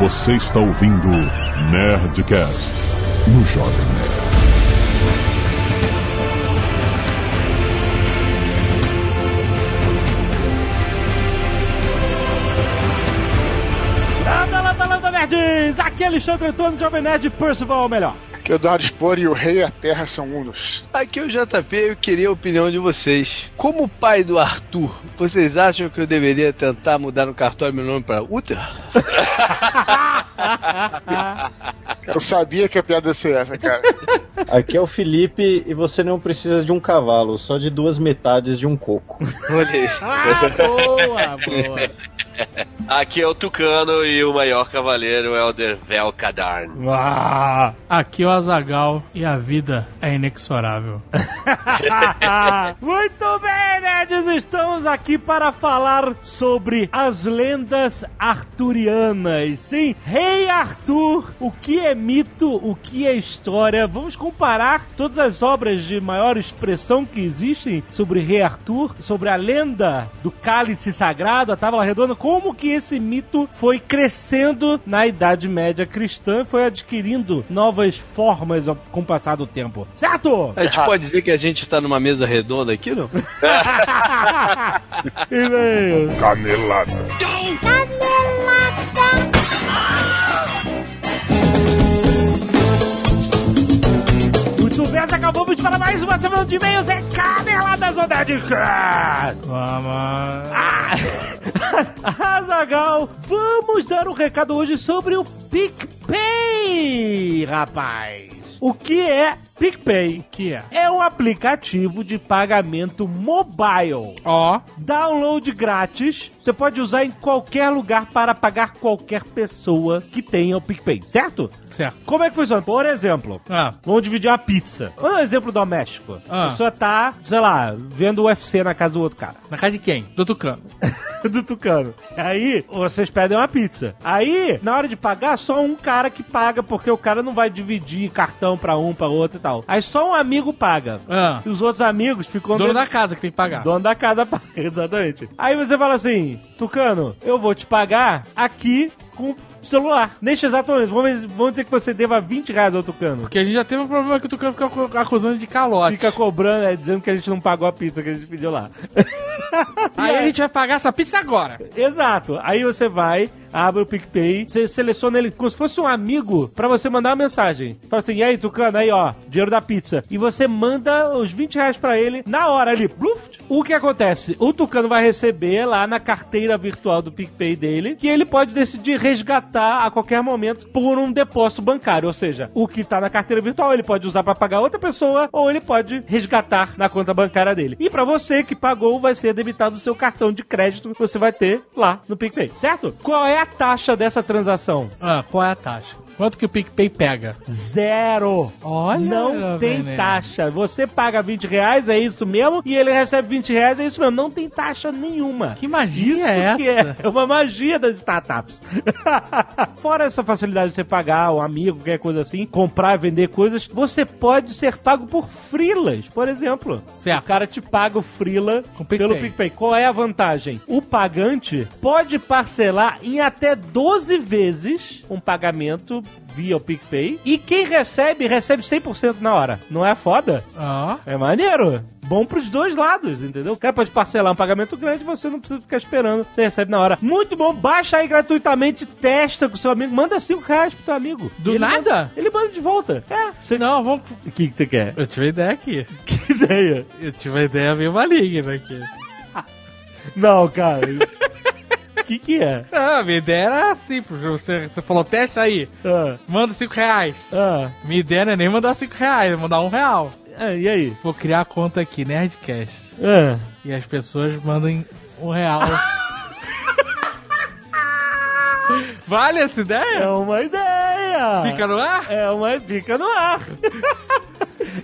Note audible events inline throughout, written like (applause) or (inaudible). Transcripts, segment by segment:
Você está ouvindo Nerdcast no Jovem Nerd. Landa, landa, landa, nerds! Aqui é Alexandre Antônio, Jovem Nerd Percival, melhor. Eduardo Spor e o Rei e a Terra são unos. Aqui é o JP eu queria a opinião de vocês. Como pai do Arthur, vocês acham que eu deveria tentar mudar no cartório meu nome para Uther? (laughs) Eu sabia que a piada ia ser essa, cara. (laughs) Aqui é o Felipe e você não precisa de um cavalo, só de duas metades de um coco. Olha aí. Ah, boa, boa. Aqui é o Tucano e o maior cavaleiro é o Dervel Kadarn. Ah, Aqui é o Azagal e a vida é inexorável. (laughs) Muito bem, nerds! Estamos aqui para falar sobre as lendas arturianas. Sim, Rei Arthur, o que é mito, o que é história. Vamos comparar todas as obras de maior expressão que existem sobre Rei Arthur, sobre a lenda do cálice sagrado, a tábua redonda, como que esse mito foi crescendo na Idade Média cristã, foi adquirindo novas formas com o passar do tempo. Certo? A gente pode dizer que a gente tá numa mesa redonda aqui, não? (laughs) E-mail. Canelada. Muito bem, acabamos para mais uma semana de e-mails. É Caneladas Nerdcast? Vamos. Ah! (laughs) Azagal, vamos dar um recado hoje sobre o PicPay, rapaz. O que é PicPay? Que é? É um aplicativo de pagamento mobile. Ó, Download grátis. Você pode usar em qualquer lugar para pagar qualquer pessoa que tenha o PicPay, certo? Certo. Como é que funciona? Por exemplo, Ah, Vamos dividir uma pizza. Vamos dar um exemplo doméstico. Ah. A pessoa tá, sei lá, vendo o UFC na casa do outro cara. na casa de quem? Do Tucano. (laughs) do Tucano. Aí, vocês pedem uma pizza. Aí, na hora de pagar, só um cara que paga, porque o cara não vai dividir cartão pra um, pra outro e tal. Aí só um amigo paga. Ah, E os outros amigos ficam... dono dentro- da casa que tem que pagar. Dono da casa paga, (laughs) exatamente. Aí você fala assim, Tucano, eu vou te pagar aqui com celular. Neste exato momento, vamos, vamos dizer que você deva 20 reais ao Tucano. Porque a gente já teve um problema que o Tucano fica acu- acusando de calote. Fica cobrando, é, dizendo que a gente não pagou a pizza que a gente pediu lá. (laughs) Aí a gente vai pagar essa pizza agora. Exato. Aí você vai, abre o PicPay, você seleciona ele como se fosse um amigo pra você mandar uma mensagem. Fala assim, e aí, Tucano, aí ó, dinheiro da pizza. E você manda os 20 reais pra ele na hora ali. Bluft. O que acontece? O Tucano vai receber lá na carteira virtual do PicPay dele, que ele pode decidir resgatar a qualquer momento por um depósito bancário. Ou seja, o que tá na carteira virtual ele pode usar pra pagar outra pessoa ou ele pode resgatar na conta bancária dele. E pra você que pagou, vai ser debitado o seu cartão de crédito que você vai ter lá no PicPay, certo? Qual é a taxa dessa transação? Ah, qual é a taxa? Quanto que o PicPay pega? Zero. Olha, não tem taxa. Você paga 20 reais, é isso mesmo, e ele recebe 20 reais, é isso mesmo. Não tem taxa nenhuma. Que magia Isso é que essa? é, (laughs) é uma magia das startups. (laughs) Fora essa facilidade de você pagar um amigo, qualquer coisa assim, comprar e vender coisas, você pode ser pago por frilas, por exemplo. Certo. O cara te paga o frila PicPay. pelo PicPay. Qual é a vantagem? O pagante pode parcelar em até 12 vezes um pagamento via o PicPay e quem recebe, recebe 100% na hora. Não é foda? Ó, É maneiro. Bom pros dois lados, entendeu? O cara pode parcelar um pagamento grande, você não precisa ficar esperando, você recebe na hora. Muito bom, baixa aí gratuitamente, testa com seu amigo, manda 5 reais pro teu amigo. Do Ele nada? manda- ele manda de volta. É, você não, vamos... O que que você quer? Eu tive uma ideia aqui. Que ideia? Eu tive uma ideia meio maligna aqui. Não, cara. O que que é? Ah, minha ideia era simples. Você, você falou, testa aí. Ah, Manda 5 reais. ah, Minha ideia não é nem mandar 5 reais, é mandar 1 real. ah, e aí? Vou criar a conta aqui, Nerdcast. Ah. E as pessoas mandem 1 real. (laughs) vale essa É ideia? uma ideia! Fica no ar? É uma. Fica no ar!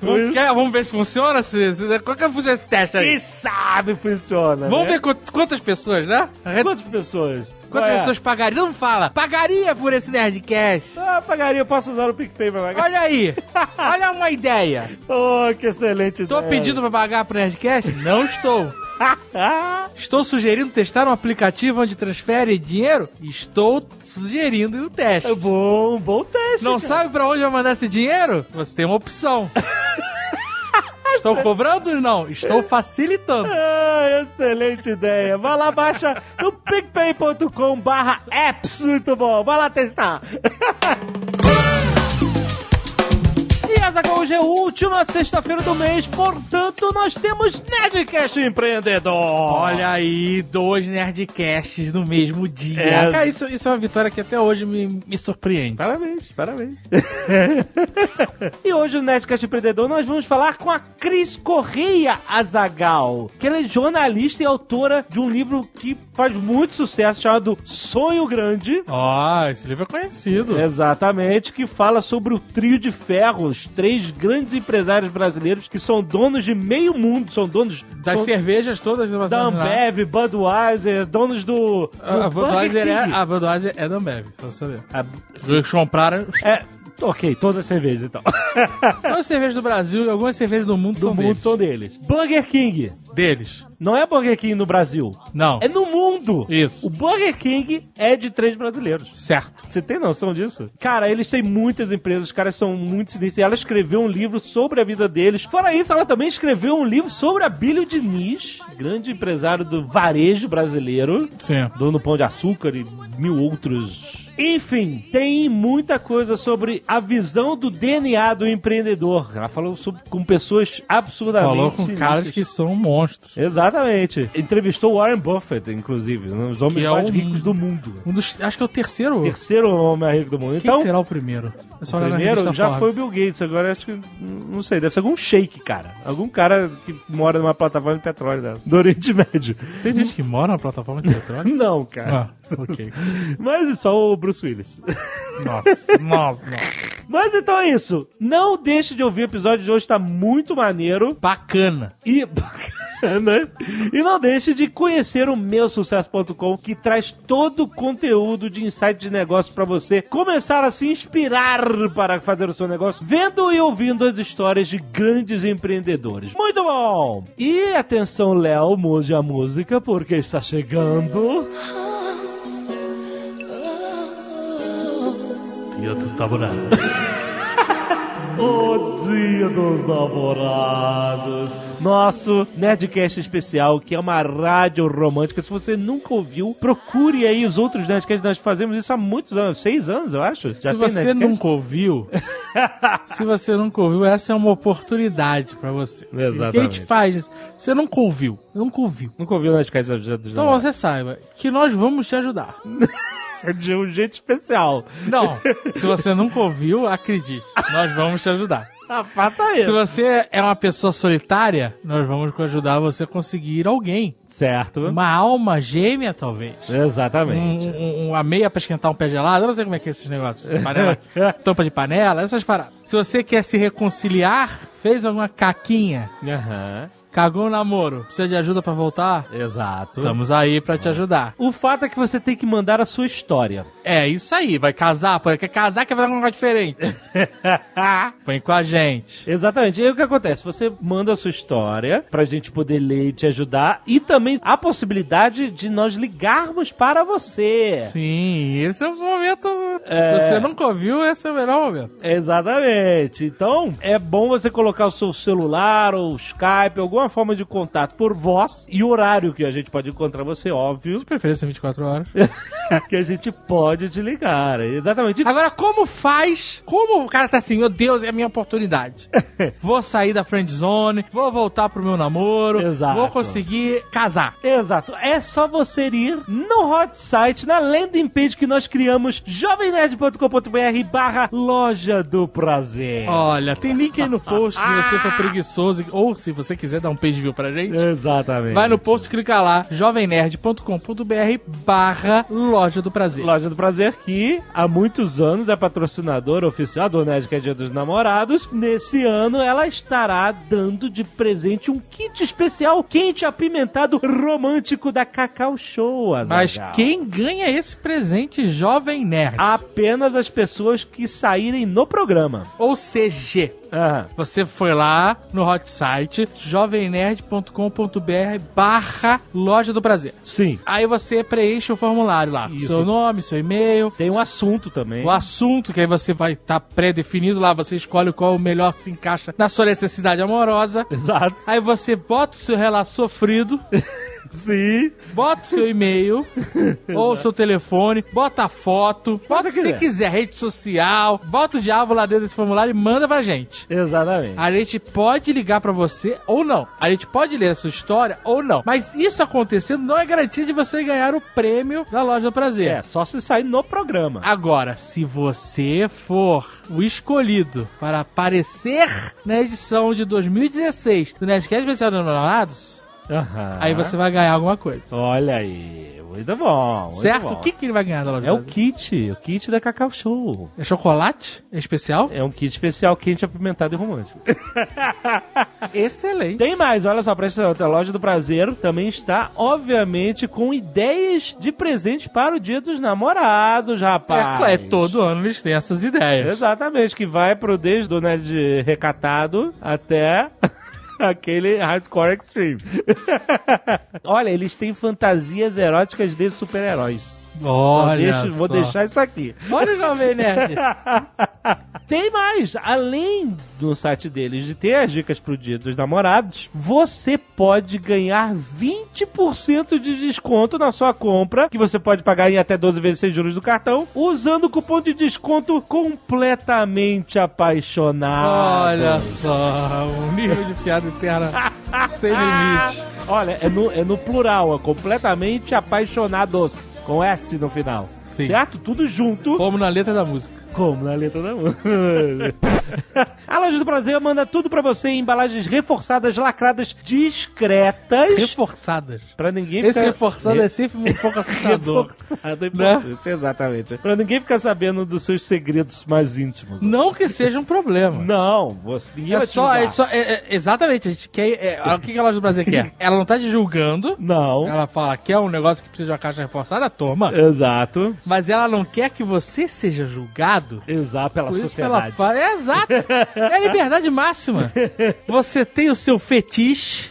Vamos, quer- vamos ver se funciona? Se, se, qual que é esse teste aí? Quem sabe funciona. Vamos né? ver quant- quantas pessoas, né? Quantas pessoas? Quantas é? pessoas pagariam? Não fala. Pagaria por esse Nerdcast. Ah, pagaria, eu posso usar o PicPay pra pagar. Olha aí. (laughs) Olha uma ideia. Oh, que excelente Tô ideia. pedindo pra pagar pro Nerdcast? Não estou. (laughs) Estou sugerindo testar um aplicativo onde transfere dinheiro? Estou sugerindo o teste. É bom, bom teste. Não cara. sabe pra onde vai mandar esse dinheiro? Você tem uma opção. (laughs) Estou cobrando? Não, estou facilitando. Ah, excelente ideia. Vai lá, baixa no picpay.com barra apps. Muito bom. Vai lá testar. (laughs) Essa hoje é a última sexta-feira do mês, portanto, nós temos Nerdcast Empreendedor. Olha aí, dois Nerdcasts no mesmo dia. É. Cara, isso, isso é uma vitória que até hoje me, me surpreende. Parabéns, parabéns. (laughs) e hoje no Nerdcast Empreendedor nós vamos falar com a Cris Correia Azagal, que ela é jornalista e autora de um livro que faz muito sucesso chamado Sonho Grande. Ó, esse livro é conhecido. Exatamente, que fala sobre o trio de ferro, os três grandes empresários brasileiros que são donos de meio mundo, são donos Das são cervejas todas. da. Ambev, Budweiser, donos do, do A, Budweiser é, a Budweiser é da Ambev, só saber. A- Eles compraram é, ok, todas as cervejas então. todas as cervejas do Brasil e algumas cervejas do mundo do são mundo deles. são deles. Burger King. Deles. Não é Burger King no Brasil. Não. É no mundo. Isso. O Burger King é de três brasileiros. Certo. Você tem noção disso? Cara, eles têm muitas empresas, os caras são muito sinistros. E ela escreveu um livro sobre a vida deles. Fora isso, ela também escreveu um livro sobre a Bílio Diniz, grande empresário do varejo brasileiro, Sim. dono do Pão de Açúcar e mil outros. Enfim, tem muita coisa sobre a visão do DNA do empreendedor. Ela falou sobre, com pessoas absurdamente Falou com sinistras. caras que são monstros. Exatamente. Entrevistou Warren Buffett, inclusive, um dos homens Que é mais um- ricos do mundo. Um dos. Acho que é o terceiro. Terceiro homem mais rico do mundo. Quem então, será o primeiro? É o primeiro já foi o Bill Gates, agora acho que, não sei, deve ser algum shake, cara. Algum cara que mora numa plataforma de petróleo né? do Oriente Médio. Tem gente que mora na plataforma de petróleo? (laughs) Não, cara. ah, (laughs) ok. Mas é só o Bruce Willis. Nossa, (laughs) nossa, nossa. Mas então é isso. Não deixe de ouvir o episódio de hoje, tá muito maneiro. Bacana. E (laughs) bacana. E não deixe de conhecer o meusucesso.com, que traz todo o conteúdo de insight de negócio para você começar a se inspirar para fazer o seu negócio, vendo e ouvindo as histórias de grandes empreendedores. Muito bom! E atenção, Léo, mude a música, porque está chegando. Dia dos namorados. (laughs) O Dia dos Namorados. Nosso Nerdcast especial, que é uma rádio romântica. Se você nunca ouviu, procure aí os outros Nerdcasts. Nós fazemos isso há muitos anos, seis anos, eu acho. Já se você Nerdcast? nunca ouviu, (laughs) se você nunca ouviu, essa é uma oportunidade pra você. Exatamente. O que a gente faz? Você nunca ouviu, nunca ouviu. Nunca ouviu o Nerdcast dos Então Namorados? você saiba que nós vamos te ajudar. (laughs) (laughs) De um jeito especial. Não, se você nunca ouviu, acredite, nós vamos te ajudar. Ah, faça Se isso. você é uma pessoa solitária, nós vamos ajudar você a conseguir alguém. Certo. Uma alma gêmea, talvez. Exatamente. Um, um- uma meia pra esquentar um pé gelado. Eu não sei como é que é esses negócios. Panela, (laughs) tampa de panela, essas paradas. Se você quer se reconciliar, fez alguma caquinha, Aham. Cagou o namoro, precisa de ajuda pra voltar, Exato. estamos aí pra te ajudar. O fato é que você tem que mandar a sua história. É isso aí, vai casar, pô, quer casar, quer fazer alguma coisa diferente. (laughs) Vem com a gente. Exatamente. E aí o que acontece? Você manda a sua história pra gente poder ler e te ajudar. E também a possibilidade de nós ligarmos para você. Sim, esse é o momento. Se você nunca ouviu, esse é o melhor momento. Exatamente. Então, é bom você colocar o seu celular ou Skype, alguma forma de contato por voz e horário que a gente pode encontrar você, óbvio, De preferência 24 horas. (laughs) que a gente pode te ligar. Exatamente. Agora, como faz? Como o cara tá assim, meu Deus, é a minha oportunidade. (laughs) vou sair da friend zone, vou voltar pro meu namoro, Exato. vou conseguir casar. Exato. É só você ir no hot site, na landing page que nós criamos, jovemnerd.com.br barra loja do prazer. Olha, tem link aí no post se (laughs) você for preguiçoso ou se você quiser dar um page view pra gente. Exatamente. Vai no post, clica lá, jovemnerd.com.br barra loja do prazer. Loja do Prazer, que há muitos anos é patrocinadora oficial do Nerd, que é Dia dos Namorados. Nesse ano, ela estará dando de presente um kit especial quente apimentado romântico da Cacau Show, Mas Azaghal. quem ganha esse presente, Jovem Nerd? Apenas as pessoas que saírem no programa. Ou CG. Aham. Você foi lá no hot site jovemnerd.com.br barra loja do prazer. Sim. Aí você preenche o formulário lá. Isso. Seu nome, seu e-mail, Tem um assunto também. o assunto, que aí você vai estar pré-definido lá, você escolhe qual o melhor se encaixa na sua necessidade amorosa. Exato. Aí você bota o seu relato sofrido, (laughs) Sim. bota o seu e-mail (laughs) ou o seu telefone, bota a foto, bota o que você quiser. quiser, rede social, bota o diabo lá dentro desse formulário e manda pra gente. Exatamente. A gente pode ligar pra você ou não. A gente pode ler a sua história ou não. Mas isso acontecendo não é garantia de você ganhar o prêmio da Loja do Prazer. É, só se sair no programa. Agora, se você for o escolhido para aparecer na edição de 2016 do Nerdcast Especial dos Namorados, Aham. aí você vai ganhar alguma coisa. Olha aí. Muito bom. muito certo? bom. O que, que ele vai ganhar da Loja É o kit. O kit da Cacau Show. É chocolate? É especial? É um kit especial quente, apimentado e romântico. (laughs) Excelente. Tem mais, olha só, pra essa a loja do prazer também está, obviamente, com ideias de presentes para o dia dos namorados, É, rapaz. claro, é, todo ano eles têm essas ideias. Exatamente, que vai pro desde o Nerd recatado até aquele hardcore extreme. Olha, eles têm fantasias eróticas de super-heróis. Olha deixo- vou deixar isso aqui. Olha Jovem Nerd. (laughs) Tem mais! Além do site deles de ter as dicas pro dia dos namorados, você pode ganhar 20% de desconto na sua compra, que você pode pagar em até 12 vezes sem juros do cartão, usando o cupom de desconto completamente apaixonado. Olha só, um nível de piada interna sem (laughs) limite. Olha, é no, é no plural, é completamente apaixonados, com S no final. Sim. Certo? Tudo junto. Como na letra da música. Como na letra da música. A Loja do Prazer manda tudo pra você em embalagens reforçadas, lacradas, discretas. Reforçadas. Pra ninguém Esse ficar... reforçado é sempre um pouco assustador. Reforçado é Né? exatamente. Pra ninguém ficar sabendo dos seus segredos mais íntimos. Não que seja um problema. Não, você, ninguém É vai só, é só é- é- exatamente, a gente quer. é, o que, a loja do Brasil quer? (laughs) Ela não tá te julgando. Não, Ela fala que é um negócio que precisa de uma caixa reforçada, toma. exato. Mas ela não quer que você seja julgado. Exato, pela Por sociedade. fala. É exato. É a liberdade máxima. (laughs) Você tem o seu fetiche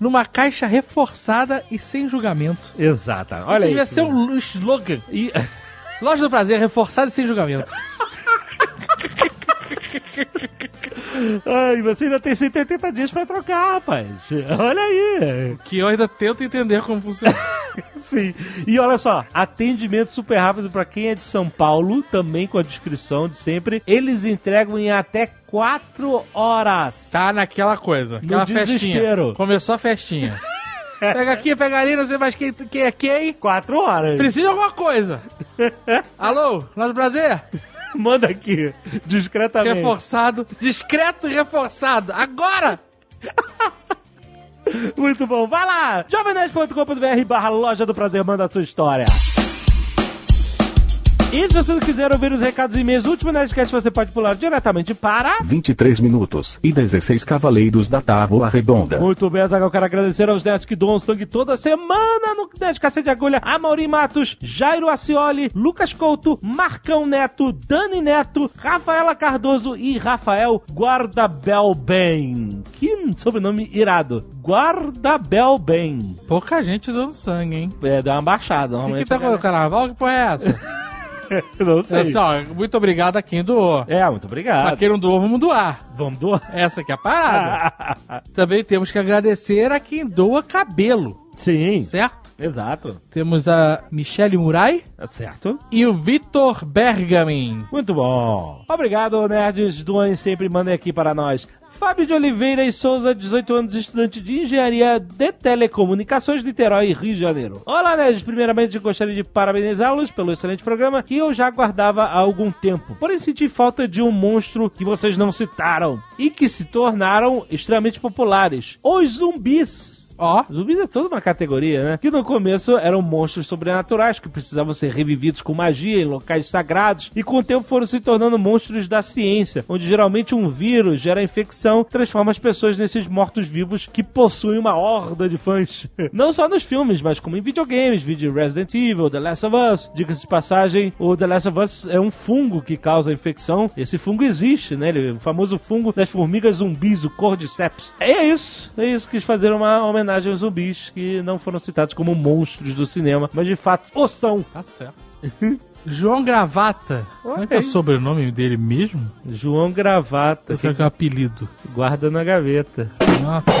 numa caixa reforçada e sem julgamento. exato. Olha Isso aí. devia ser um slogan. E... Loja do Prazer, reforçada e sem julgamento. (laughs) Ai, você ainda tem 180 dias pra trocar, rapaz. Olha aí. Que eu ainda tento entender como funciona. (laughs) Sim. E olha só, atendimento super rápido pra quem é de São Paulo, também com a descrição de sempre. Eles entregam em até 4 horas. Tá naquela coisa. Aquela desespero. festinha. Começou a festinha. (laughs) Pega aqui, pega ali, não sei mais quem, quem é quem. 4 horas. Precisa de alguma coisa. (laughs) Alô, Loja do Prazer? (laughs) Manda aqui, discretamente. Reforçado. Discreto e reforçado. Agora! (laughs) Muito bom. Vai lá, jovemnerd.com.br barra loja do prazer, manda a sua história. E se você quiser ouvir os recados e e-mails do último Nerdcast, você pode pular diretamente para... 23 minutos e 16 cavaleiros da Távola Redonda. Muito bem, Zagal, eu quero agradecer aos nerds que doam sangue toda semana no Nerd Cacete de Agulha, a Mauri Matos, Jairo Acioli, Lucas Couto, Marcão Neto, Dani Neto, Rafaela Cardoso e Rafael Guardabelben. Que sobrenome irado. Guardabelben. Pouca gente dando sangue, hein? É, dá uma baixada, O que, normalmente. que tá com o carnaval? Que porra é essa? (laughs) (laughs) Não sei. É só, muito obrigado a quem doou. É, muito Pra obrigado. quem não doou, vamos doar. Vamos doar. Essa aqui é a parada. (laughs) Também temos que agradecer a quem doa cabelo, Sim, certo? exato. Temos a Michele Murai Tá certo. e o Vitor Bergamin. Muito bom. Obrigado, nerds. Doem sempre mandem aqui para nós. Fábio de Oliveira e Souza, 18 anos, estudante de engenharia de telecomunicações, Niterói, Rio de Janeiro. Olá, nerds. Primeiramente, gostaria de parabenizá-los pelo excelente programa que eu já aguardava há algum tempo. Porém, senti falta de um monstro que vocês não citaram e que se tornaram extremamente populares: os zumbis. Ó, Zumbis é toda uma categoria, né? Que no começo eram monstros sobrenaturais que precisavam ser revividos com magia em locais sagrados e com o tempo foram se tornando monstros da ciência, onde geralmente um vírus gera infecção, transforma as pessoas nesses mortos-vivos que possuem uma horda de fãs. (laughs) Não só nos filmes, mas como em videogames, vídeo Resident Evil, The Last of Us. Diga-se de passagem, o The Last of Us é um fungo que causa a infecção. Esse fungo existe, né? Ele, o famoso fungo das formigas zumbis, o Cordyceps. É isso, é isso. Quis fazer uma homenagem aos zumbis que não foram citados como monstros do cinema, mas de fato o são. tá certo. (laughs) João Gravata. Como é que é o sobrenome dele mesmo? João Gravata, Esse é que é o apelido. guarda na gaveta. Nossa. (laughs)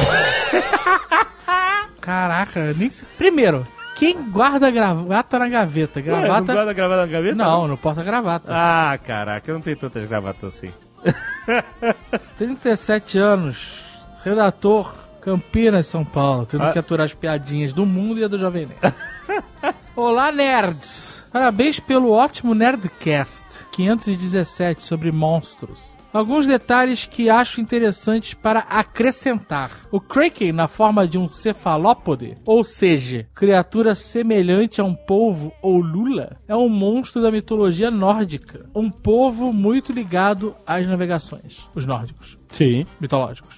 Caraca, nem sei. Primeiro, quem guarda gravata na gaveta? Ué, não Gravata. guarda gravata na gaveta? Não, no porta-gravata. Ah, caraca, eu não tenho tantas gravatas assim. (laughs) 37 anos, redator, Campinas, São Paulo, tendo Ah. que aturar as piadinhas do mundo e a do Jovem Nerd. (laughs) Olá, nerds! Parabéns pelo ótimo Nerdcast 517 sobre monstros. Alguns detalhes que acho interessantes para acrescentar. O Kraken, na forma de um cefalópode, ou seja, criatura semelhante a um polvo ou lula, é um monstro da mitologia nórdica. Um povo muito ligado às navegações. Os nórdicos Sim. mitológicos.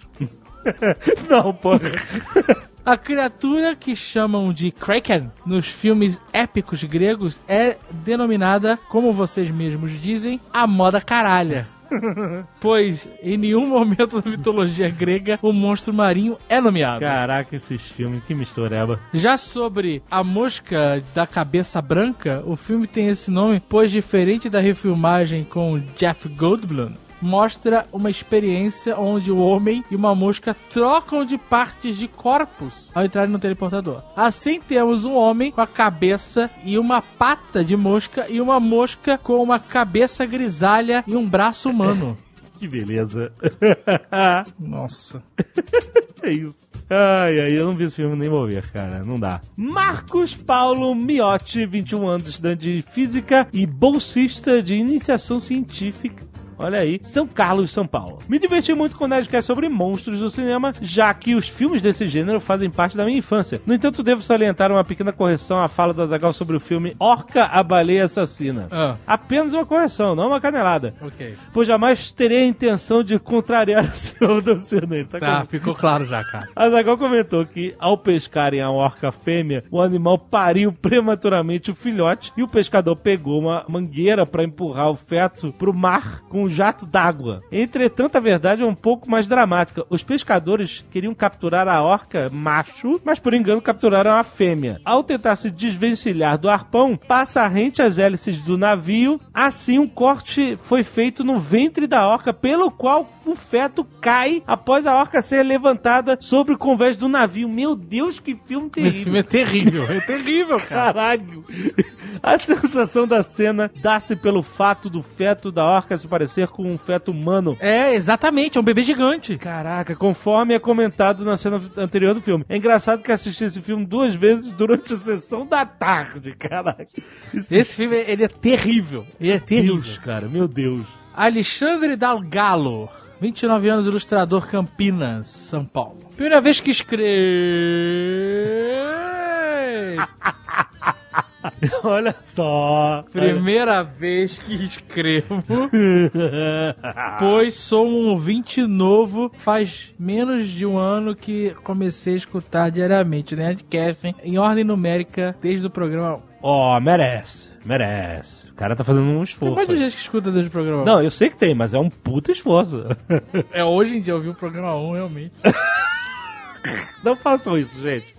(laughs) Não, porra. A criatura que chamam de Kraken nos filmes épicos gregos é denominada, como vocês mesmos dizem, a moda caralha. (laughs) pois em nenhum momento da mitologia grega o monstro marinho é nomeado. Caraca, esses filmes, que mistureba. Já sobre a mosca da cabeça branca, o filme tem esse nome, pois diferente da refilmagem com Jeff Goldblum, mostra uma experiência onde o homem e uma mosca trocam de partes de corpos ao entrarem no teleportador. Assim temos um homem com a cabeça e uma pata de mosca e uma mosca com uma cabeça grisalha e um braço humano. (laughs) Que beleza. (laughs) Nossa. (laughs) é isso. Ai, ai, eu não vi esse filme nem vou ver, cara. Não dá. Marcos Paulo Miotti, 21 anos, estudante de física e bolsista de iniciação científica. Olha aí, São Carlos, São Paulo. Me diverti muito com o Nerdcast sobre monstros do cinema, já que os filmes desse gênero fazem parte da minha infância. No entanto, devo salientar uma pequena correção à fala do Azagal sobre o filme Orca, a Baleia Assassina. Ah, Apenas uma correção, não uma canelada. ok. Pois jamais terei a intenção de contrariar (laughs) o senhor Dancino. Ele tá Tá, ficou claro já, cara. Azaghal comentou que, ao pescarem a orca fêmea, o animal pariu prematuramente o filhote e o pescador pegou uma mangueira para empurrar o feto pro mar com jato d'água. Entretanto, a verdade é um pouco mais dramática. Os pescadores queriam capturar a orca macho, mas por engano capturaram a fêmea. Ao tentar se desvencilhar do arpão, passa rente às hélices do navio. Assim, um corte foi feito no ventre da orca, pelo qual o feto cai após a orca ser levantada sobre o convés do navio. Meu Deus, que filme terrível. Esse filme é terrível, é terrível, cara. Caralho! (laughs) A sensação da cena dá-se pelo fato do feto da orca se parecer com um feto humano. É, exatamente, é um bebê gigante. Caraca, conforme é comentado na cena anterior do filme. É engraçado que assisti esse filme duas vezes durante a sessão da tarde, caraca. Isso Esse filme, ele é terrível. Ele é terrível. Deus, cara, meu Deus. Alexandre Dalgalo, 29 anos, ilustrador Campinas, São Paulo. Primeira vez que escrevo. (laughs) (laughs) Olha só. Primeira vez que escrevo. (laughs) Pois sou um ouvinte novo. Faz menos de um ano que comecei a escutar diariamente o Nerdcast em ordem numérica desde o programa 1. Ó, merece, merece. O cara tá fazendo um esforço. aí. gente que escuta desde o programa 1. Não, eu sei que tem, mas é um puta esforço. (laughs) É hoje em dia ouvir o programa 1, realmente. Não façam isso, gente.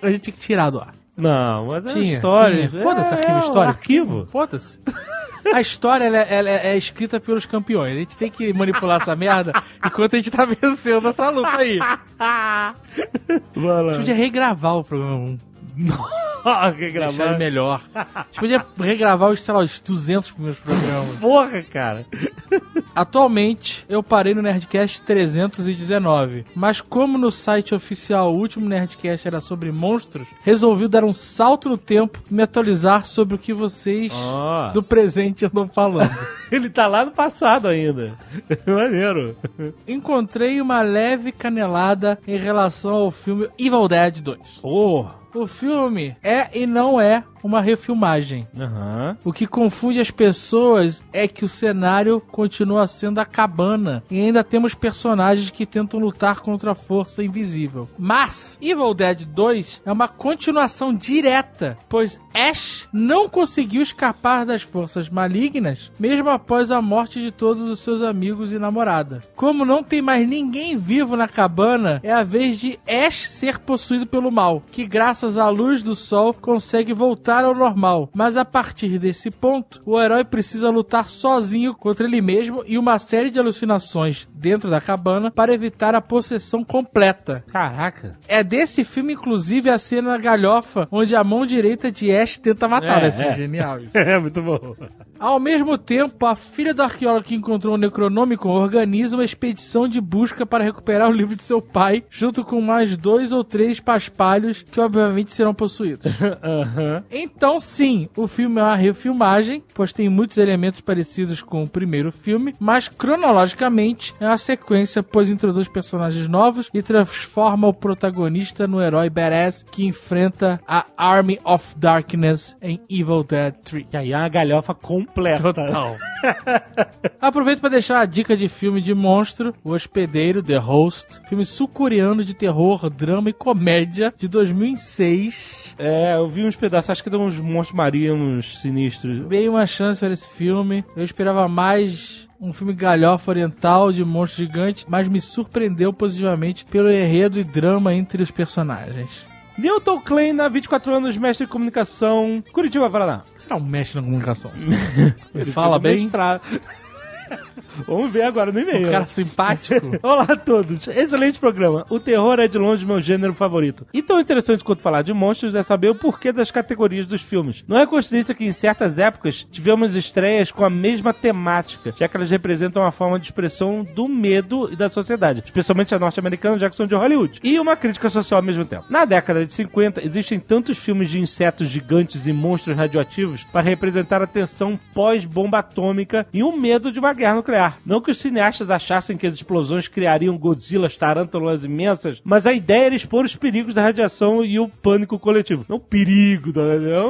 A gente tinha que tirar do ar. Não, mas é Tinha, história. tinha. Foda-se, É, arquivo é, histórico. Arquivo. Foda-se. (laughs) A história ela, ela é escrita pelos campeões. A gente tem que manipular essa merda enquanto a gente tá (laughs) vencendo essa luta aí. A Vai lá. gente podia regravar o programa 1. Ah, que Deixar ele gravar. melhor. A gente podia regravar os, sei lá, os 200 primeiros programas. Porra, cara. Atualmente, eu parei no Nerdcast 319. Mas como no site oficial o último Nerdcast era sobre monstros, resolvi dar um salto no tempo e me atualizar sobre o que vocês Ó. do presente andam falando. (laughs) Ele tá lá no passado ainda. (laughs) Maneiro. Encontrei uma leve canelada em relação ao filme Evil Dead 2. Oh. O filme é e não é uma refilmagem. Aham. O que confunde as pessoas é que o cenário continua sendo a cabana e ainda temos personagens que tentam lutar contra a força invisível. Mas Evil Dead 2 é uma continuação direta, pois Ash não conseguiu escapar das forças malignas mesmo após a morte de todos os seus amigos e namorada. Como não tem mais ninguém vivo na cabana, é a vez de Ash ser possuído pelo mal, que graças à luz do sol consegue voltar ao normal. Mas a partir desse ponto, o herói precisa lutar sozinho contra ele mesmo e uma série de alucinações dentro da cabana para evitar a possessão completa. Caraca. É desse filme, inclusive, a cena galhofa onde a mão direita de Ash tenta matar. É, É, é. genial isso. (laughs) É, muito bom. Ao mesmo tempo, a filha do arqueólogo que encontrou o Necronômico organiza uma expedição de busca para recuperar o livro de seu pai, junto com mais dois ou três paspalhos que obviamente serão possuídos. (laughs) Aham. Então, sim, o filme é uma refilmagem, pois tem muitos elementos parecidos com o primeiro filme, mas cronologicamente é uma sequência, pois introduz personagens novos e transforma o protagonista no herói badass que enfrenta a Army of Darkness em Evil Dead 3. E aí é uma galhofa completa. Total. (laughs) Aproveito para deixar a dica de filme de monstro, O Hospedeiro, The Host, filme sul-coreano de terror, drama e comédia de 2006. É, eu vi uns pedaços, acho que deu uns monstros marinos sinistros. Dei uma chance para esse filme. Eu esperava mais um filme galhofa oriental de monstro gigante, mas me surpreendeu positivamente pelo enredo e drama entre os personagens. Newton Klein, na 24 anos, mestre de comunicação, Curitiba, Paraná. Será um mestre na comunicação? (laughs) Ele fala um bem? mestrado. Vamos ver agora no e-mail. Um cara simpático. (laughs) Olá a todos, excelente programa. O terror é de longe meu gênero favorito. E tão interessante quanto falar de monstros é saber o porquê das categorias dos filmes. Não é coincidência que em certas épocas tivemos estreias com a mesma temática, já que elas representam uma forma de expressão do medo e da sociedade, especialmente a norte-americana, já que são de Hollywood, e uma crítica social ao mesmo tempo. Na década de 50, existem tantos filmes de insetos gigantes e monstros radioativos para representar a tensão pós-bomba atômica e o medo de uma guerra nuclear. Não que os cineastas achassem que as explosões criariam Godzillas, tarântulas imensas, mas a ideia era expor os perigos da radiação e o pânico coletivo. Não o perigo, da- é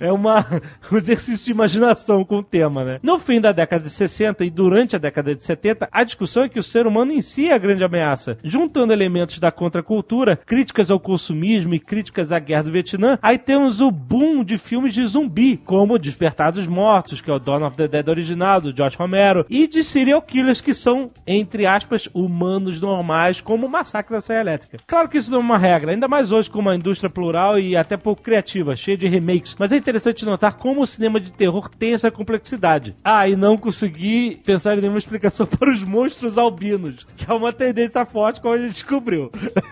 é uma, (laughs) um exercício de imaginação com o tema, né? No fim da década de 60 e durante a década de 70, a discussão é que o ser humano em si é a grande ameaça. Juntando elementos da contracultura, críticas ao consumismo e críticas à guerra do Vietnã, aí temos o boom de filmes de zumbi, como Despertar dos Mortos, que é o Dawn of the Dead original, do George Romero, e de serial killers que são, entre aspas, humanos normais, como o Massacre da Serra Elétrica. Claro que isso não é uma regra, ainda mais hoje com uma indústria plural e até pouco criativa, cheia de remakes, mas é interessante notar como o cinema de terror tem essa complexidade. Ah, e não consegui pensar em nenhuma explicação (laughs) para os monstros albinos, que é uma tendência forte como a gente descobriu.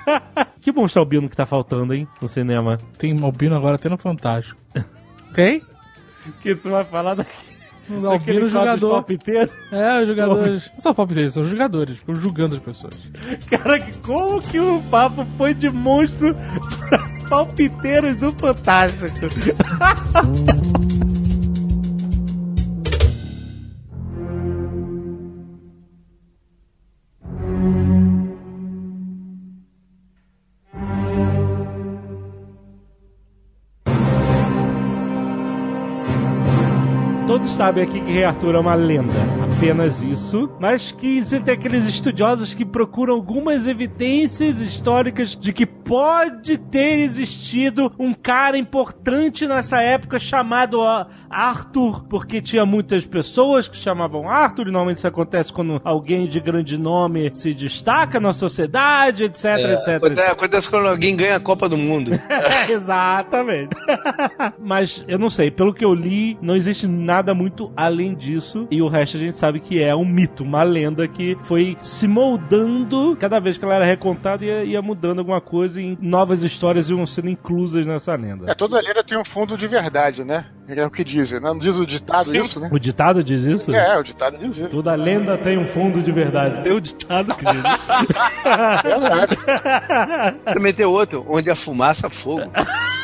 (laughs) que monstro albino que tá faltando, hein, no cinema? Tem albino agora até no Fantástico. Tem? Que você vai falar daqui. O albino jogador. palpiteiros? É, os jogadores. Não são palpiteiros, são os jogadores. Ficam julgando as pessoas. Cara, que- como que o papo foi de monstro pra palpiteiros do Fantástico? (laughs) Todos sabem aqui que Rei Arthur é uma lenda, apenas isso, mas que existem aqueles estudiosos que procuram algumas evidências históricas de que pode ter existido um cara importante nessa época chamado Arthur, porque tinha muitas pessoas que chamavam Arthur, e normalmente isso acontece quando alguém de grande nome se destaca na sociedade, etc, etc, etc. Acontece, acontece quando alguém ganha a Copa do Mundo. É, (laughs) exatamente. (laughs) Mas eu não sei, pelo que eu li, não existe nada muito além disso. E o resto a gente sabe que é um mito, uma lenda que foi se moldando cada vez que ela era recontada ia, ia mudando alguma coisa e novas histórias iam sendo inclusas nessa lenda. É, toda lenda tem um fundo de verdade, né? É o que dizem, né? Não diz o ditado isso, né? O ditado diz isso? É, o ditado diz isso. Toda lenda tem um fundo de verdade. Tem o ditado que diz isso. (laughs) É verdade. Quero meter outro, onde a fumaça, fogo. (laughs)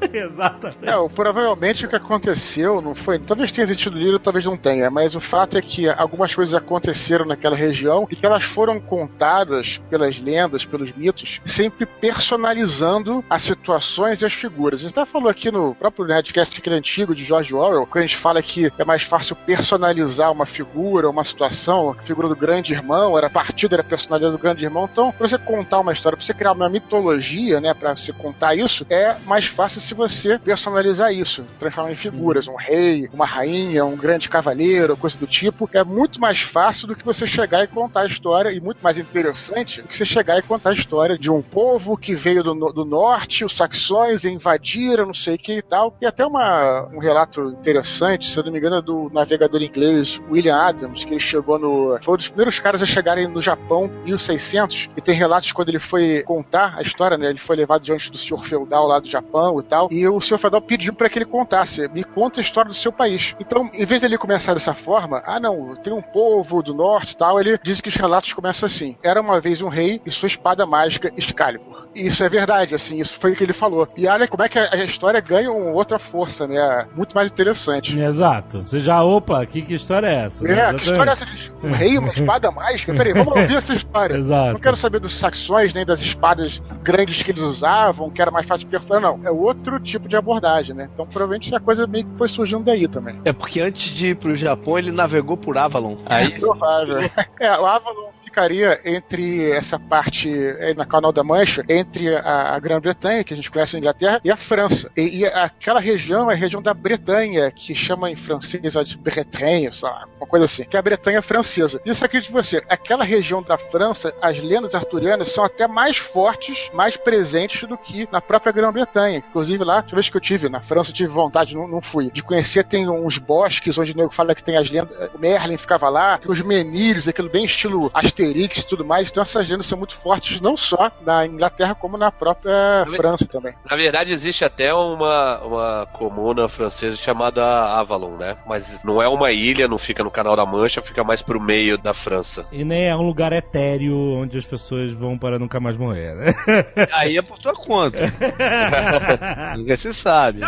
(laughs) Exatamente. É, provavelmente o que aconteceu não foi. Talvez tenha existido livro, talvez não tenha, mas o fato é que algumas coisas aconteceram naquela região e que elas foram contadas pelas lendas, pelos mitos, sempre personalizando as situações e as figuras. A gente até falou aqui no próprio Nerdcast aquele antigo de George Orwell, quando a gente fala que é mais fácil personalizar uma figura, uma situação, a figura do grande irmão, era partida, era personalidade do grande irmão. Então, pra você contar uma história, pra você criar uma mitologia, né, pra você contar isso, é mais fácil se você personalizar isso, transformar em figuras, um rei, uma rainha, um grande cavaleiro, coisa do tipo. É muito mais fácil do que você chegar e contar a história, e muito mais interessante do que você chegar e contar a história de um povo que veio do, do norte, os saxões invadiram, não sei o que e tal. Tem até uma, um relato interessante, se eu não me engano, é do navegador inglês William Adams, que ele chegou no. Foi um dos primeiros caras a chegarem no Japão em 1600, e tem relatos quando ele foi contar a história, né? Ele foi levado diante do senhor feudal lá do Japão e tal, e o senhor feudal pediu para que ele contasse, me conta a história do seu país. Então, em vez dele começar dessa forma, ah não, tem um povo do norte e tal, ele diz que os relatos começam assim: era uma vez um rei e sua espada mágica Excalibur. E isso é verdade, assim, isso foi o que ele falou. E olha como é que a, história ganha uma outra força, né? Muito mais interessante. Exato. Você já, opa, que, que história é essa? É, que história é essa de (laughs) um rei, uma espada mágica? Peraí, vamos ouvir essa história. Exato. Não quero saber dos saxões, nem das espadas grandes que eles usavam, que era mais fácil de perfurar, não. É outro tipo de abordagem, né? Então provavelmente a coisa meio que foi surgindo daí também. É porque antes de ir pro Japão, ele navegou por Avalon. Aí Provável. (laughs) É, o Avalon ficaria entre essa parte é, na Canal da Mancha, entre a, a Grã-Bretanha, que a gente conhece a Inglaterra, e a França. E, e aquela região é a região da Bretanha, que chama em francês de Bretagne, sei lá, uma coisa assim, que é a Bretanha francesa. Isso acredite você, aquela região da França, as lendas arturianas são até mais fortes, mais presentes do que na própria Grã-Bretanha. Inclusive lá, toda vez que eu tive na França, eu tive vontade, não, não fui, de conhecer, tem uns bosques onde o nego fala que tem as lendas, o Merlin ficava lá, tem os menires, aquilo bem estilo Asterix e tudo mais, então essas lendas são muito fortes, não só na Inglaterra, como na própria França também. Na verdade, existe até uma, uma comuna francesa chamada Avalon, né? Mas não é uma ilha, não fica no Canal da Mancha, fica mais pro meio da França. E nem é um lugar etéreo onde as pessoas vão para nunca mais morrer, né? (laughs) aí é por tua conta. (laughs) Nunca se sabe.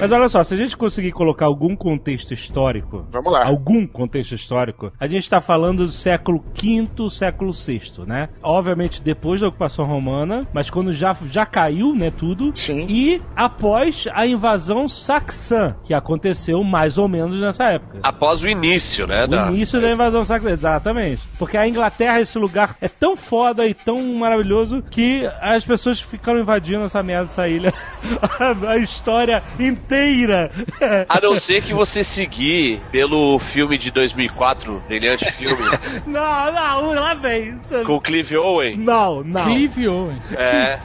Mas olha só, se a gente conseguir colocar algum contexto histórico, Vamos lá. algum contexto histórico, a gente está falando do século V, século VI, né? Obviamente depois da ocupação romana, mas quando já, já caiu, né, tudo. Sim. E após a invasão saxã, que aconteceu mais ou menos nessa época. Após o início, né? O da- início da invasão saxã, exatamente. Porque a Inglaterra, esse lugar é tão foda e tão maravilhoso que as pessoas ficaram invadindo essa merda dessa ilha. a, (laughs) a história inteira. A não ser que você seguir pelo filme de 2004, brilhante filme, (laughs) não, não, lá vem. Isso- com o Clive Owen. Não, não. Clive Owen. É,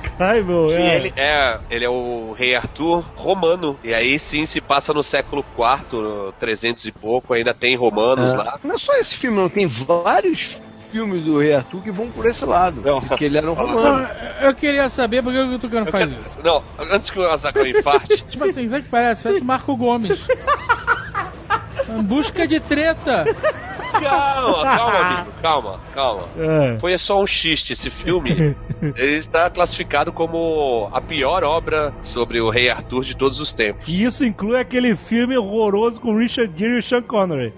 meu, que é. ele é, ele é o rei Arthur romano. E aí sim se passa no século IV, 300 e pouco, ainda tem romanos lá. Não é só esse filme, não. Tem vários filmes do Rei Arthur que vão por esse lado. Não. Porque ele era um Não, romano. eu queria saber por que o Tucano faz isso. Não, antes que o Azaghal infarte, (laughs) Tipo assim, sabe o que parece? Parece o Marco Gomes. (laughs) Em busca de treta. Calma, calma, amigo, calma, calma. (laughs) É. Foi só um xiste esse filme. Ele está classificado como a pior obra sobre o rei Arthur de todos os tempos. E isso inclui aquele filme horroroso com Richard Gere e Sean Connery.